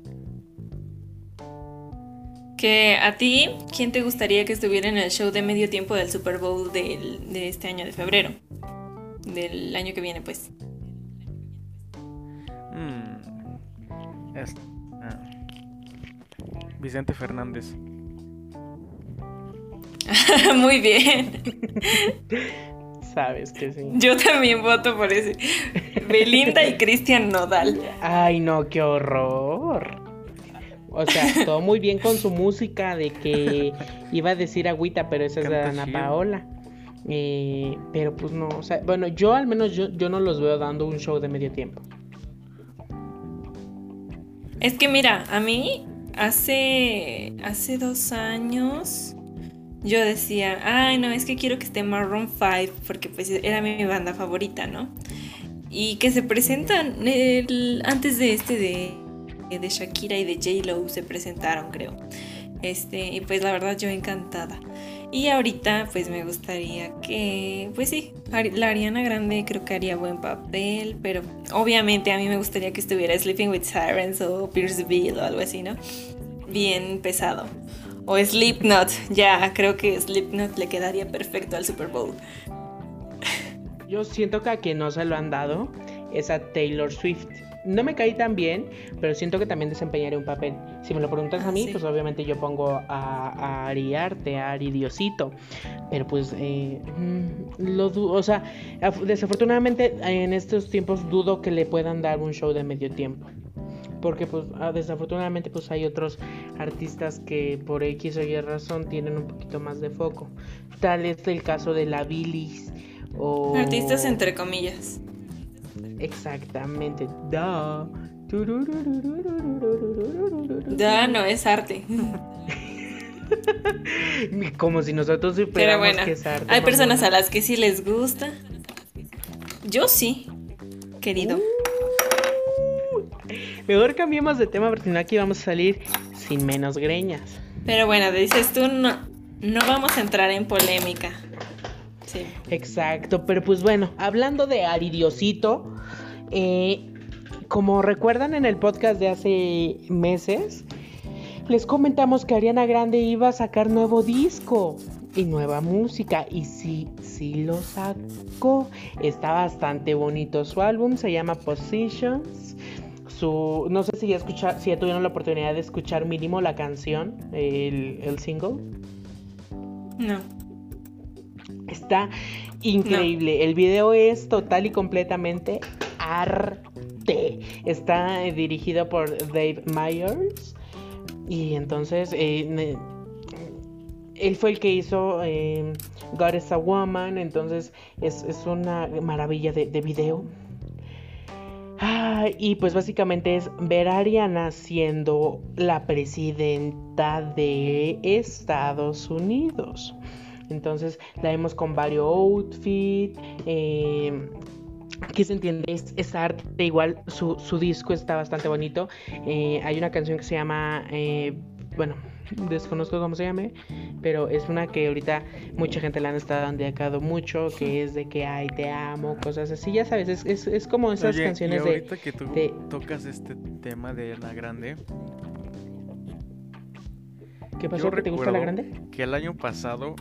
Que a ti, ¿quién te gustaría que estuviera en el show de medio tiempo del Super Bowl del- de este año de febrero? Del año que viene, pues. Mm, es- ah. Vicente Fernández. Muy bien. Sabes que sí. Yo también voto por ese. Belinda y Cristian Nodal. Ay, no, qué horror. O sea, todo muy bien con su música de que iba a decir agüita, pero esa es de Ana. Paola. Eh, pero pues no, o sea, bueno, yo al menos yo, yo no los veo dando un show de medio tiempo. Es que mira, a mí hace, hace dos años yo decía, ay no, es que quiero que esté Maroon 5 porque pues era mi banda favorita, ¿no? Y que se presentan antes de este de, de Shakira y de J-Lo se presentaron, creo. Este, y pues la verdad yo encantada. Y ahorita pues me gustaría que, pues sí, la Ariana Grande creo que haría buen papel, pero obviamente a mí me gustaría que estuviera Sleeping with Sirens o Pierceville o algo así, ¿no? Bien pesado. O Slipknot, ya, creo que Slipknot le quedaría perfecto al Super Bowl. Yo siento que a quien no se lo han dado es a Taylor Swift. No me caí tan bien, pero siento que también desempeñaría un papel. Si me lo preguntas Ah, a mí, sí. pues obviamente yo pongo a, a Ari Arte, a Ari Diosito. Pero pues, eh, mm, lo o sea, af- desafortunadamente en estos tiempos dudo que le puedan dar un show de medio tiempo. Porque pues ah, desafortunadamente pues hay otros artistas que por X o Y razón tienen un poquito más de foco. Tal es el caso de la Billis o... Artistas entre comillas. Exactamente. Da. Ya no es arte. Como si nosotros Pero bueno, que es arte. hay personas a las que sí les gusta. Yo sí, querido. Mejor cambiemos de tema porque no aquí vamos a salir sin menos greñas. Pero bueno, dices tú, no, no vamos a entrar en polémica. Sí. Exacto, pero pues bueno, hablando de Aridiosito, eh, como recuerdan en el podcast de hace meses, les comentamos que Ariana Grande iba a sacar nuevo disco y nueva música y sí, sí lo sacó. Está bastante bonito su álbum, se llama Positions. Su, no sé si ya, escucha- si ya tuvieron la oportunidad de escuchar mínimo la canción, el, el single. No. Está increíble. El video es total y completamente arte. Está eh, dirigido por Dave Myers. Y entonces eh, él fue el que hizo eh, God is a Woman. Entonces es, es una maravilla de, de video. Ah, y pues básicamente es ver a Ariana siendo la presidenta de Estados Unidos. Entonces la vemos con varios outfits. Eh, que se entiende, es, es arte. Igual su, su disco está bastante bonito. Eh, hay una canción que se llama. eh, bueno, desconozco cómo se llame. Pero es una que ahorita mucha gente la han estado dedicado mucho. Que es de que ay, te amo, cosas así. Ya sabes, es, es, es como esas Oye, canciones y de. ahorita que tú de- tocas este tema de la grande, ¿Qué pasó? ¿Que te gusta la grande? que el año pasado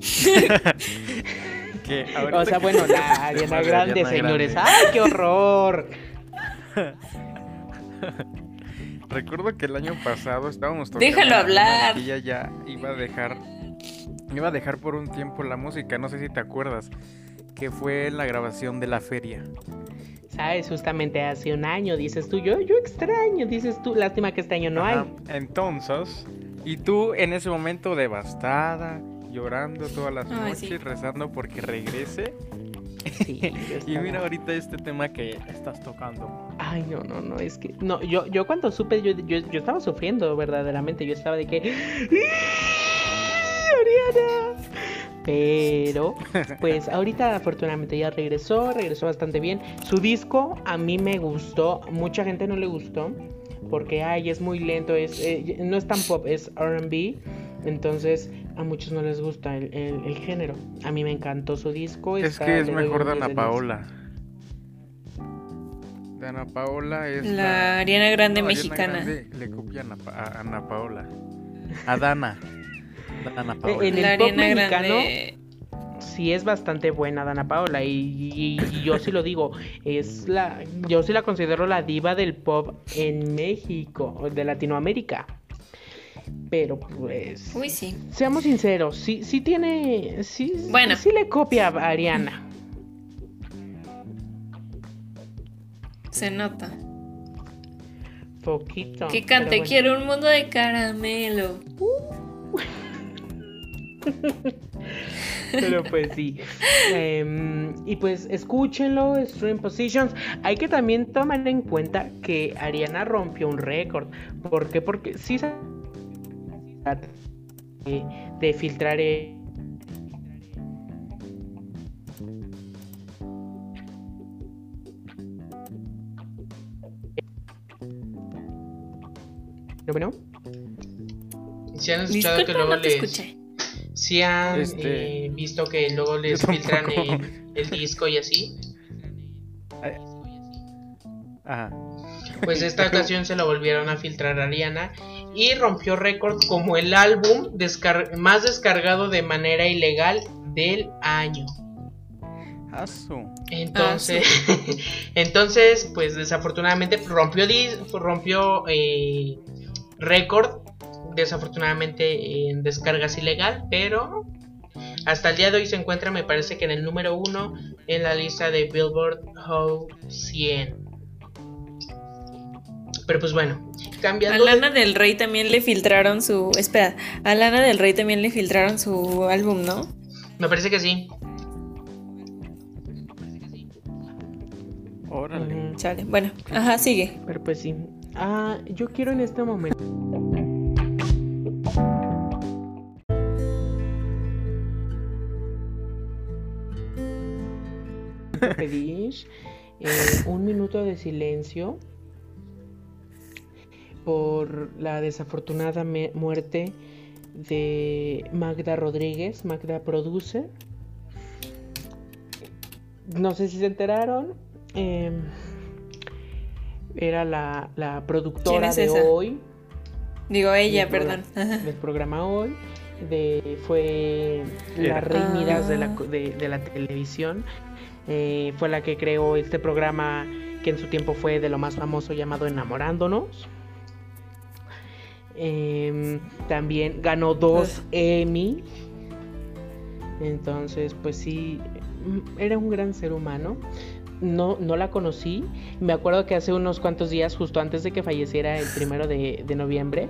que O sea, bueno, la Ariana de Grande, señores. Grande, ¡Ay, qué horror! Recuerdo que el año pasado estábamos tocando Déjalo hablar. y ella ya iba a dejar iba a dejar por un tiempo la música, no sé si te acuerdas, que fue la grabación de la feria. ¿Sabes? Justamente hace un año, dices tú, yo, yo extraño, dices tú, lástima que este año no Ajá, hay. Entonces, y tú en ese momento devastada, llorando todas las Ay, noches, sí. rezando porque regrese. Sí, Y mira ahorita este tema que estás tocando. Ay, no, no, no, es que. No, yo, yo cuando supe, yo, yo, yo estaba sufriendo verdaderamente. Yo estaba de que. ¡Ariana! Pero, pues ahorita afortunadamente ya regresó, regresó bastante bien. Su disco a mí me gustó, mucha gente no le gustó. Porque, ay, es muy lento, es, eh, no es tan pop, es RB. Entonces, a muchos no les gusta el, el- el género. A mí me encantó su disco. Es está- que es mejor un de 10 Ana de 10. Paola. Dana Paola es La Ariana Grande no, Ariana mexicana. Grande le copia a Ana, Pa- a Ana Paola. A Dana. Dana Paola. En el La pop Ariana mexicano Grande. sí es bastante buena Dana Paola y, y- y yo sí lo digo, es la yo sí la considero la diva del pop en México, de Latinoamérica. Pero pues Uy, sí. seamos sinceros, sí sí tiene sí Bueno. sí le copia a Ariana. Se nota. Poquito. Que cante, bueno. quiero un mundo de caramelo. Pero pues sí. Em, y pues escúchenlo, Stream Positions. Hay que también tomar en cuenta que Ariana rompió un récord. ¿Por qué? Porque sí se de, de filtrar eh, Bueno, si han escuchado que Disculpa, luego no les, escuché. si han Este, eh, visto que luego les filtran el, el disco y así. Ajá. Pues esta ocasión se lo volvieron a filtrar a Ariana y rompió récord como el álbum descar- más descargado de manera ilegal del año. Entonces, entonces, pues desafortunadamente rompió dis- rompió eh, récord, desafortunadamente en descargas ilegal, pero hasta el día de hoy se encuentra, me parece que en el número uno en la lista de Billboard Hot 100. Pero pues bueno, A cambiando de- Lana del Rey también le filtraron su. Espera, a Lana del Rey también le filtraron su álbum, ¿no? me parece que sí. Órale. Ujú. Chale. Bueno, ajá, sigue. Pero pues sí. Ah, yo quiero en este momento. pedir eh, un minuto de silencio por la desafortunada muerte de Magda Rodríguez, Magda Producer. No sé si se enteraron. em, era la, la productora es de esa? hoy, Digo ella, del perdón. programa- del programa hoy. De, fue la. Rey Midas de la, Ah. co- de, de la televisión. Eh, fue la que creó este programa que en su tiempo fue de lo más famoso llamado Enamorándonos. Em, también ganó dos Emmy. Entonces, pues sí, mm, era un gran ser humano. No, no la conocí. Me acuerdo que hace unos cuantos días, justo antes de que falleciera el primero de, de noviembre,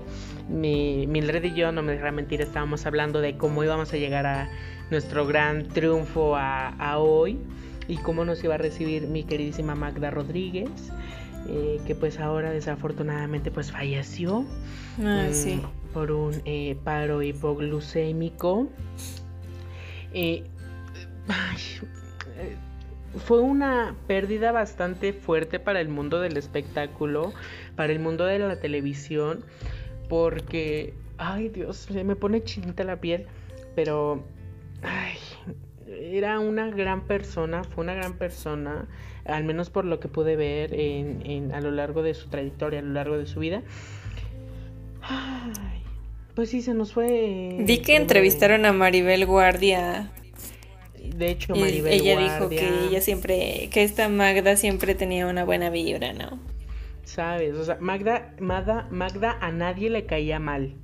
mi, Mildred y yo, no me dejará mentir, estábamos hablando de cómo íbamos a llegar a nuestro gran triunfo a, a hoy y cómo nos iba a recibir mi queridísima Magda Rodríguez, eh, que pues ahora desafortunadamente pues falleció Ah, mm, sí. por un eh, paro hipoglucémico. Ay, eh, fue una pérdida bastante fuerte para el mundo del espectáculo, para el mundo de la televisión, porque, ay Dios, se me pone chinita la piel, pero, ay, era una gran persona, fue una gran persona, al menos por lo que pude ver en, en- a lo largo de su trayectoria, a lo largo de su vida. Ay, pues sí, se nos fue. Vi que entrevistaron a Maribel Guardia De hecho, y Maribel ella dijo que ella siempre, que esta Magda siempre tenía una buena vibra, ¿no? ¿Sabes? O sea, Magda, Magda, Magda a nadie le caía mal.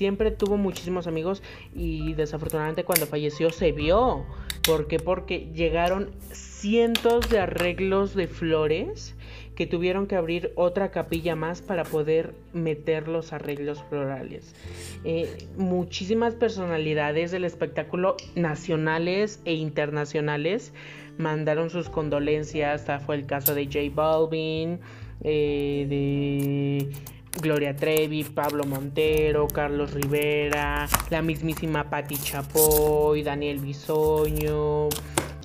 Siempre tuvo muchísimos amigos y desafortunadamente cuando falleció se vio. ¿Por qué? Porque llegaron cientos de arreglos de flores que tuvieron que abrir otra capilla más para poder meter los arreglos florales. Eh, muchísimas personalidades del espectáculo nacionales e internacionales mandaron sus condolencias. Hasta fue el caso de J Balvin, eh, de Gloria Trevi, Pablo Montero, Carlos Rivera, la mismísima Patti Chapoy, Daniel Bisoño,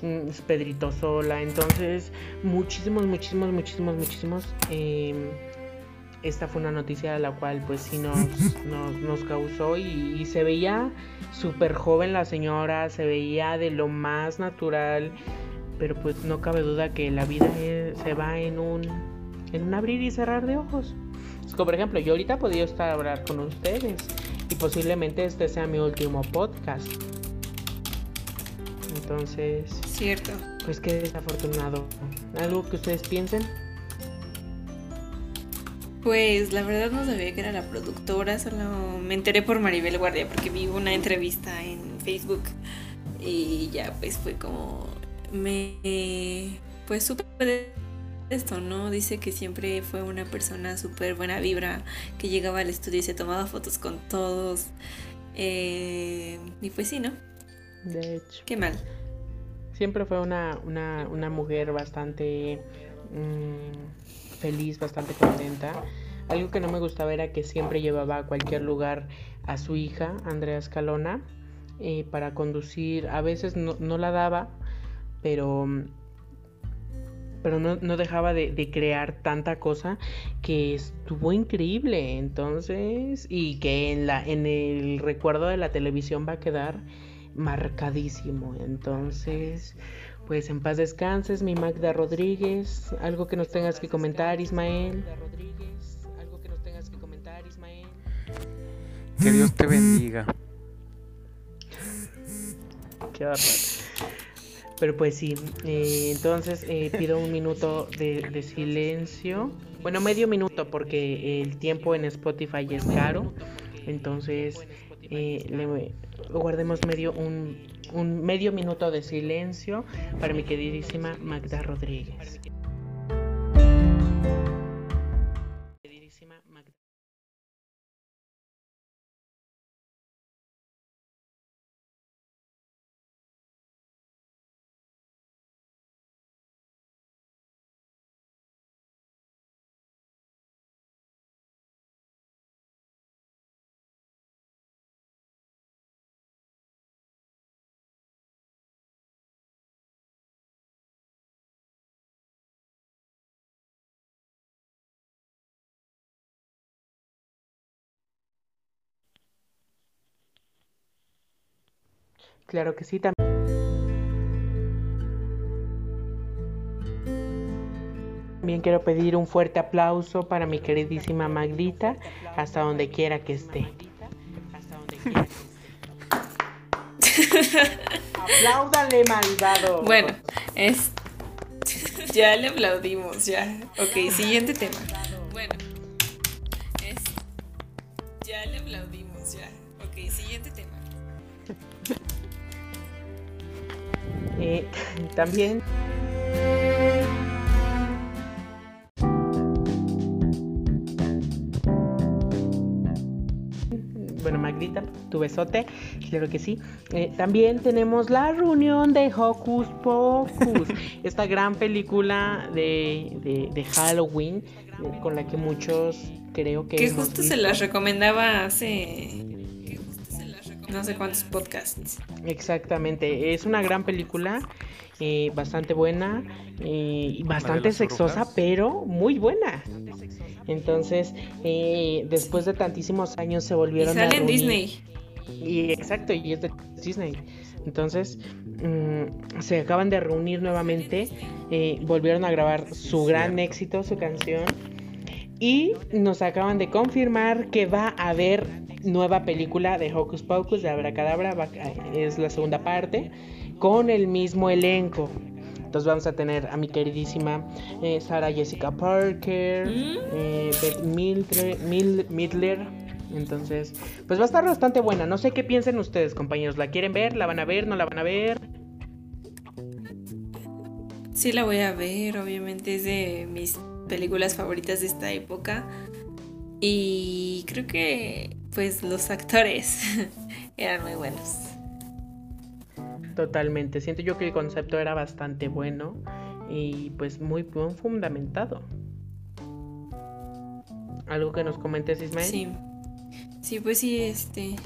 mm, Pedrito Sola. Entonces, muchísimos, muchísimos, muchísimos, muchísimos. eh, esta fue una noticia a la cual pues sí nos, nos, nos causó y, y se veía súper joven la señora, se veía de lo más natural, pero pues no cabe duda que la vida es- se va en un, en un abrir y cerrar de ojos. Como por ejemplo, yo ahorita podría estar a hablar con ustedes y posiblemente este sea mi último podcast. Entonces, Cierto. pues qué desafortunado. ¿Algo que ustedes piensen? Pues la verdad no sabía que era la productora, solo me enteré por Maribel Guardia porque vi una entrevista en Facebook y ya pues fue como me pues supe de esto, ¿no? Dice que siempre fue una persona súper buena vibra, que llegaba al estudio y se tomaba fotos con todos. eh, y pues sí, ¿no? De hecho. Qué mal. Siempre fue una, una, una mujer bastante mm, feliz, bastante contenta. Algo que no me gustaba era que siempre llevaba a cualquier lugar a su hija, Andrea Escalona, eh, para conducir. A veces no, no la daba, pero, pero no, no dejaba de, de crear tanta cosa que estuvo increíble. Entonces, y que en, la, en el recuerdo de la televisión va a quedar marcadísimo. Entonces, pues en paz descanses, mi Magda Rodríguez. Algo que nos tengas que comentar, Ismael. Algo que nos tengas que comentar, Ismael. Que Dios te bendiga. Qué bárbaro. Pero pues sí, eh, entonces eh, pido un minuto de, silencio. Bueno, medio minuto porque el tiempo en Spotify es caro. Entonces, eh, le- guardemos medio un, un medio minuto de silencio para mi queridísima Magda Rodríguez. Claro que sí, también. También quiero pedir un fuerte aplauso para mi queridísima Magdita, hasta donde quiera que esté. Apláudale, malvado. Bueno, es. Ya le aplaudimos, ya. Ok, siguiente tema. También. Bueno, Magdita, tu besote, claro que sí. Eh, también tenemos la reunión de Hocus Pocus, esta gran película de, de- de Halloween eh, con la que muchos creo que... Que justo se las recomendaba hace. No sé cuántos podcasts. Exactamente, es una gran película, eh, bastante buena eh, y bastante sexosa, brujas? pero muy buena. Entonces, eh, después de tantísimos años se Y volvieron a sale en. Disney. Y exacto, y es de Disney. Entonces, mm, se acaban de reunir nuevamente, eh, volvieron a grabar su gran éxito, su canción. Y nos acaban de confirmar que va a haber nueva película de Hocus Pocus, de Abracadabra, va- es la segunda parte, con el mismo elenco. Entonces vamos a tener a mi queridísima eh, Sarah Jessica Parker, Mm. eh, Beth Mil- Midler. Entonces, pues va a estar bastante buena. No sé qué piensen ustedes, compañeros. ¿La quieren ver? ¿La van a ver? ¿No la van a ver? Sí la voy a ver, obviamente es de mis películas favoritas de esta época. Y creo que pues los actores eran muy buenos. Totalmente. Siento yo que el concepto era bastante bueno y pues muy buen fundamentado. ¿Algo que nos comentes, Ismael? Sí. Sí, pues sí, este.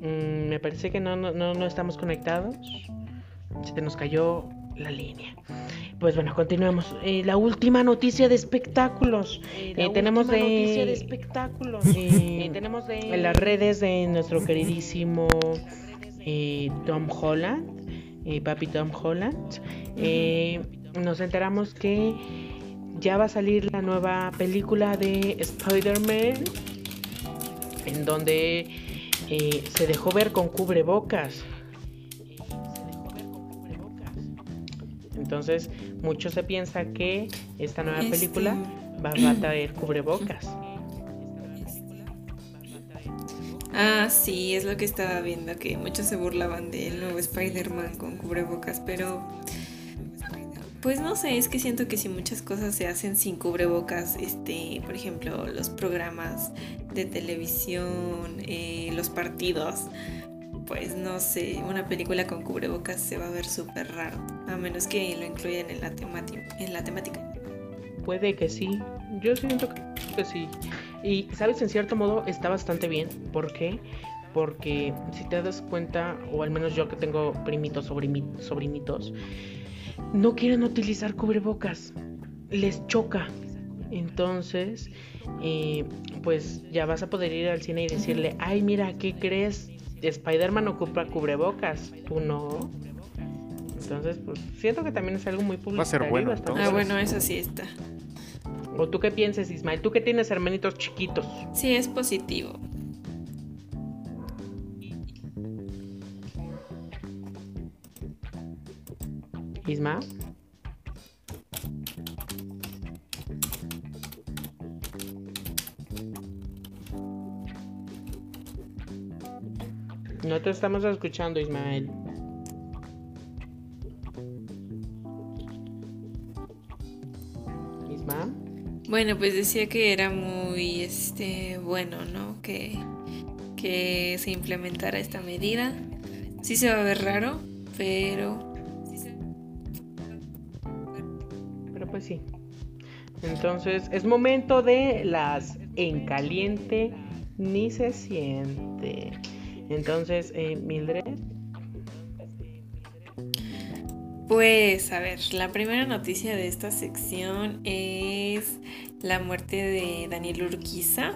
Mm, me parece que no, no, no, no estamos conectados. Se nos cayó la línea. Pues bueno, continuamos. Eh, la última noticia de espectáculos. Eh, tenemos de, espectáculos. tenemos de en las redes de nuestro queridísimo eh, Tom Holland, eh, papi Tom Holland. eh, nos enteramos que ya va a salir la nueva película de Spider-Man, en donde eh, se dejó ver con cubrebocas. Entonces, mucho se piensa que esta nueva Este- película va, va a traer cubrebocas. Ah, sí, es lo que estaba viendo, que muchos se burlaban del nuevo Spider-Man con cubrebocas, pero pues no sé, es que siento que si muchas cosas se hacen sin cubrebocas, este, por ejemplo, los programas de televisión, eh, los partidos, pues no sé, una película con cubrebocas se va a ver súper raro, a menos que lo incluyan en la, en la temática. Puede que sí. Yo siento que, sí. Y, ¿sabes? En cierto modo está bastante bien. ¿Por qué? Porque si te das cuenta, o al menos yo que tengo primitos, sobrinitos, no quieren utilizar cubrebocas. Les choca. Entonces, eh, pues ya vas a poder ir al cine y decirle, ay, mira, ¿qué crees? Spider-Man ocupa cubrebocas, tú no. Entonces, pues siento que también es algo muy Va a ser bueno, Ah, bueno, eso sí está. ¿O tú qué piensas, Ismael? ¿Tú que tienes hermanitos chiquitos? Sí, es positivo. Isma. No te estamos escuchando, Ismael. Isma. Bueno, pues decía que era muy este bueno, ¿no? Que, que se implementara esta medida. Sí se va a ver raro, pero Pero pues sí. Entonces, es momento de las en caliente ni se siente. Entonces, eh, Mildred, pues a ver, la primera noticia de esta sección es la muerte de Daniel Urquiza,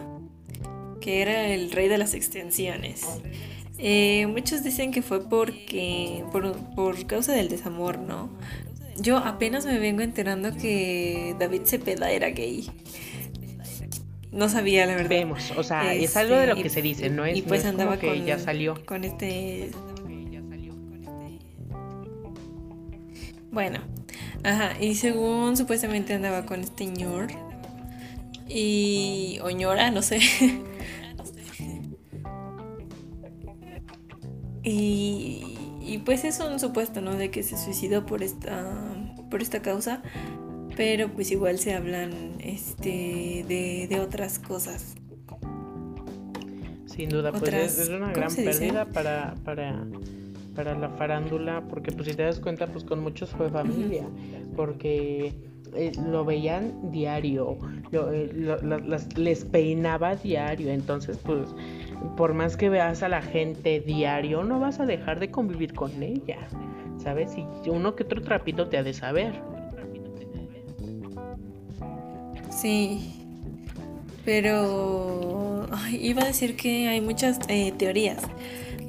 que era el rey de las extensiones. Eh, muchos dicen que fue porque por, por causa del desamor, ¿no? Yo apenas me vengo enterando que David Cepeda era gay. No sabía, la verdad. vemos, o sea, es algo de lo Este, que se dice, no es, y no pues es como andaba que con, ya salió. con este bueno ajá y según supuestamente andaba con este ñor y o ñora no sé y, y pues es un supuesto no de que se suicidó por esta por esta causa pero pues igual se hablan este de, de otras cosas Sin duda, pues es, es una ¿cómo gran pérdida para, para, para la farándula, porque pues si te das cuenta, pues con muchos fue familia, porque eh, lo veían diario, lo- eh, lo- las- les peinaba diario, entonces pues por más que veas a la gente diario, no vas a dejar de convivir con ella, ¿sabes? Y uno que otro trapito te ha de saber. Sí, pero iba a decir que hay muchas eh, teorías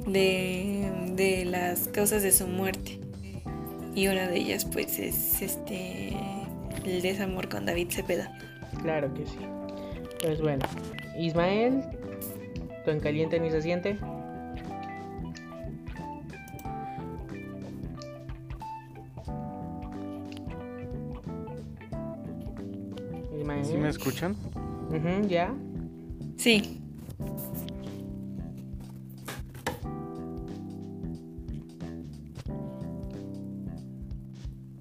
de, de las causas de su muerte. Y una de ellas pues es este el desamor con David Cepeda. Claro que sí. Pues bueno, Ismael, ¿tú en caliente ni se siente? ¿Sí me escuchan? ¿Ya? Sí,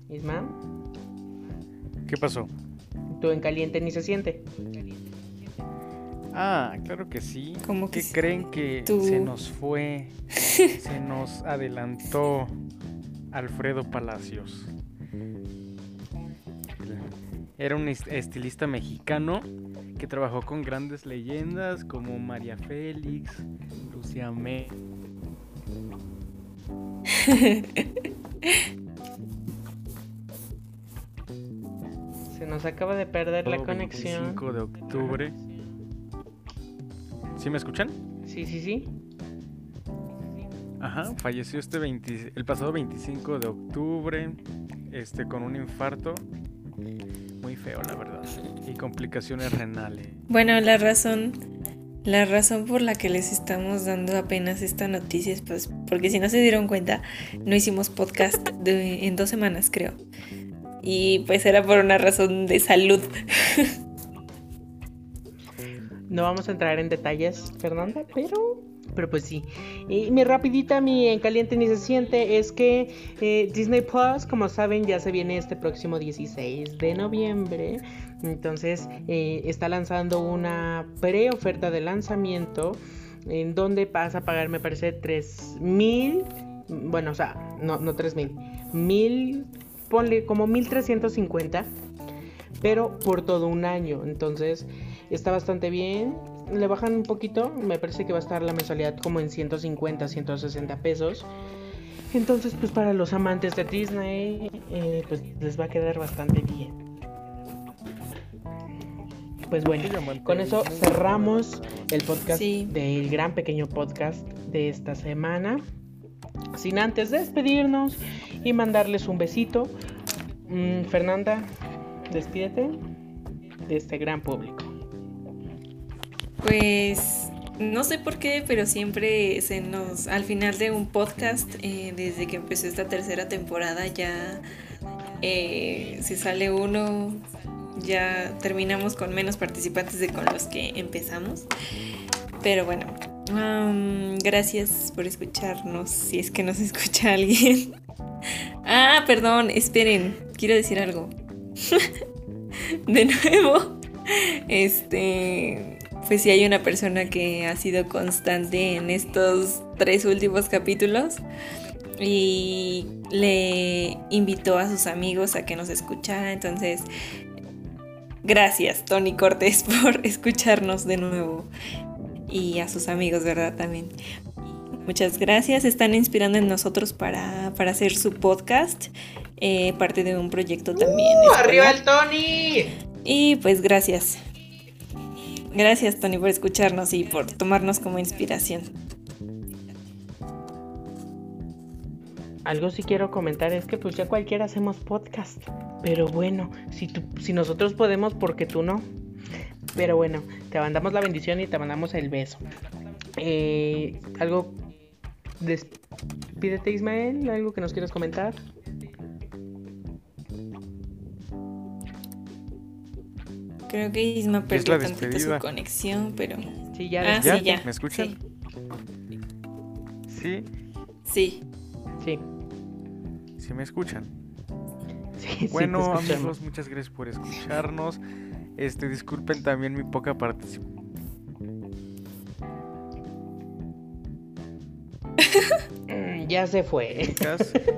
Isma, ¿Qué pasó? ¿tú en caliente ni se siente? Ah, claro que sí. Como que ¿Qué sí. creen que Tú- se nos fue? se nos adelantó Alfredo Palacios. Era un est- estilista mexicano que trabajó con grandes leyendas como María Félix, Lucía Me. Se nos acaba de perder la conexión. 25 de octubre. ¿Sí me escuchan? Sí, sí, sí. Ajá, falleció este 20 el pasado 25 de octubre, este con un infarto muy feo, la verdad. Y complicaciones renales. Bueno, la razón, la razón por la que les estamos dando apenas esta noticia es pues porque si no se dieron cuenta, no hicimos podcast de, en dos semanas, creo. Y pues era por una razón de salud. No vamos a entrar en detalles, Fernanda, pero pero pues sí. Y mi rapidita, mi en caliente ni se siente, es que eh, Disney Plus, como saben, ya se viene este próximo 16 de noviembre. Entonces eh, está lanzando una pre-oferta de lanzamiento en donde vas a pagar, me parece, 3 mil. Bueno, o sea, no, no 3 mil. Mil, ponle como 1350. Pero por todo un año. Entonces está bastante bien le bajan un poquito, me parece que va a estar la mensualidad como en 150, 160 pesos. Entonces, pues para los amantes de Disney, eh, pues les va a quedar bastante bien. Pues bueno, con eso cerramos el podcast del gran pequeño podcast de esta semana. Sin antes despedirnos y mandarles un besito. Mm, Fernanda, despídete de este gran público. Pues no sé por qué, pero siempre se nos, al final de un podcast, eh, desde que empezó esta tercera temporada, ya eh, si sale uno, ya terminamos con menos participantes de con los que empezamos. Pero bueno, gracias por escucharnos, si es que nos escucha alguien. ah, perdón, esperen, quiero decir algo. de nuevo, este pues si hay una persona que ha sido constante en estos tres últimos capítulos y le invitó a sus amigos a que nos escuchara. Entonces, gracias Tony Cortés por escucharnos de nuevo y a sus amigos, ¿verdad? También. Muchas gracias, están inspirando en nosotros para, hacer su podcast, eh, parte de un proyecto también. ¡Uh, ¡Arriba el Tony! Y pues gracias. Gracias Tony por escucharnos y por tomarnos como inspiración. Algo sí quiero comentar es que pues ya cualquiera hacemos podcast. Pero bueno, si, tú, si nosotros podemos, ¿por qué tú no? Pero bueno, te mandamos la bendición y te mandamos el beso. Eh, algo... Despídete Ismael, algo que nos quieras comentar. Creo que Isma perdió tantito su conexión, pero. Sí, ya, ah, Sí, ya. ¿Me escuchan? Sí. Sí. Sí. Sí. me escuchan? Sí, bueno, amigos, muchas gracias por escucharnos. Este, disculpen también mi poca participación. Mm, ya se fue.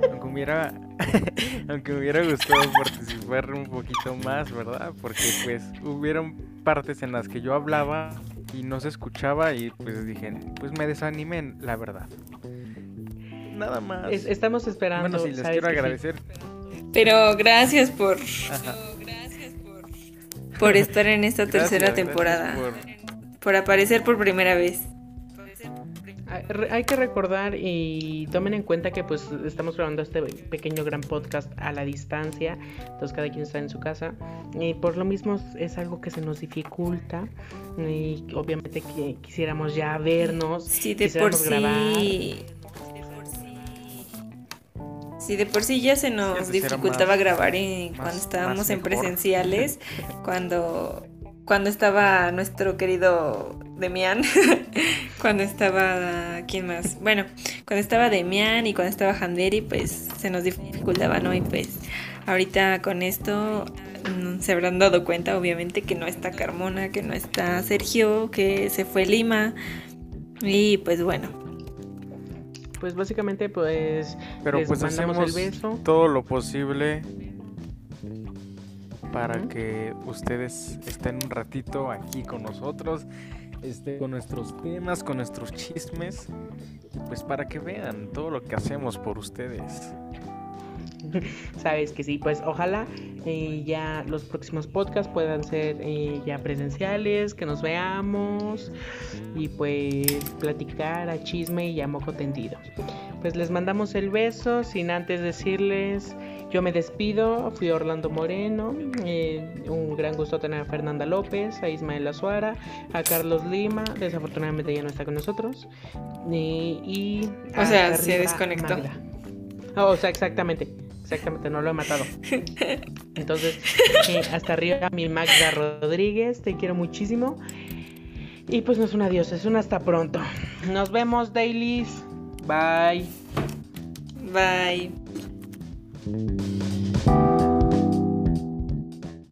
Aunque hubiera Aunque me hubiera gustado participar un poquito más, ¿verdad? Porque pues hubieron partes en las que yo hablaba y no se escuchaba y pues dije, pues me desanimé, la verdad. Nada más. estamos esperando. Bueno, sí, les quiero agradecer. Pero gracias por... por... estar en esta tercera temporada. por aparecer por primera vez hay que recordar y tomen en cuenta que pues estamos grabando este pequeño gran podcast a la distancia, entonces cada quien está en su casa y por lo mismo es algo que se nos dificulta y obviamente que quisiéramos ya vernos, sí, de por grabar. Sí, de por sí ya se nos dificultaba grabar cuando estábamos en presenciales, cuando cuando estaba nuestro querido Demian, cuando estaba, ¿quién más? Bueno, cuando estaba Demian y cuando estaba Handeri, pues se nos dificultaba, ¿no? Y pues ahorita con esto mm, se habrán dado cuenta, obviamente, que no está Carmona, que no está Sergio, que se fue Lima. Y pues bueno. Pues básicamente, pues. Pero pues hacemos el beso. todo lo posible para que ustedes estén un ratito aquí con nosotros, este, con nuestros temas, con nuestros chismes, pues para que vean todo lo que hacemos por ustedes. Sabes que sí, pues ojalá eh, ya los próximos podcasts puedan ser eh, ya presenciales, que nos veamos y pues platicar a chisme y a moco tendido. Pues les mandamos el beso sin antes decirles Yo me despido, fui Orlando Moreno, eh, un gran gusto tener a Fernanda López, a Ismael Azuara, a Carlos Lima, desafortunadamente ya no está con nosotros. Y, y O sea, se desconectó. Oh, o sea, exactamente, exactamente, no lo he matado. Entonces, eh, hasta arriba mi Magda Rodríguez, te quiero muchísimo. Y pues no es un adiós, es un hasta pronto. Nos vemos, dailies. Bye. Bye. Thank you.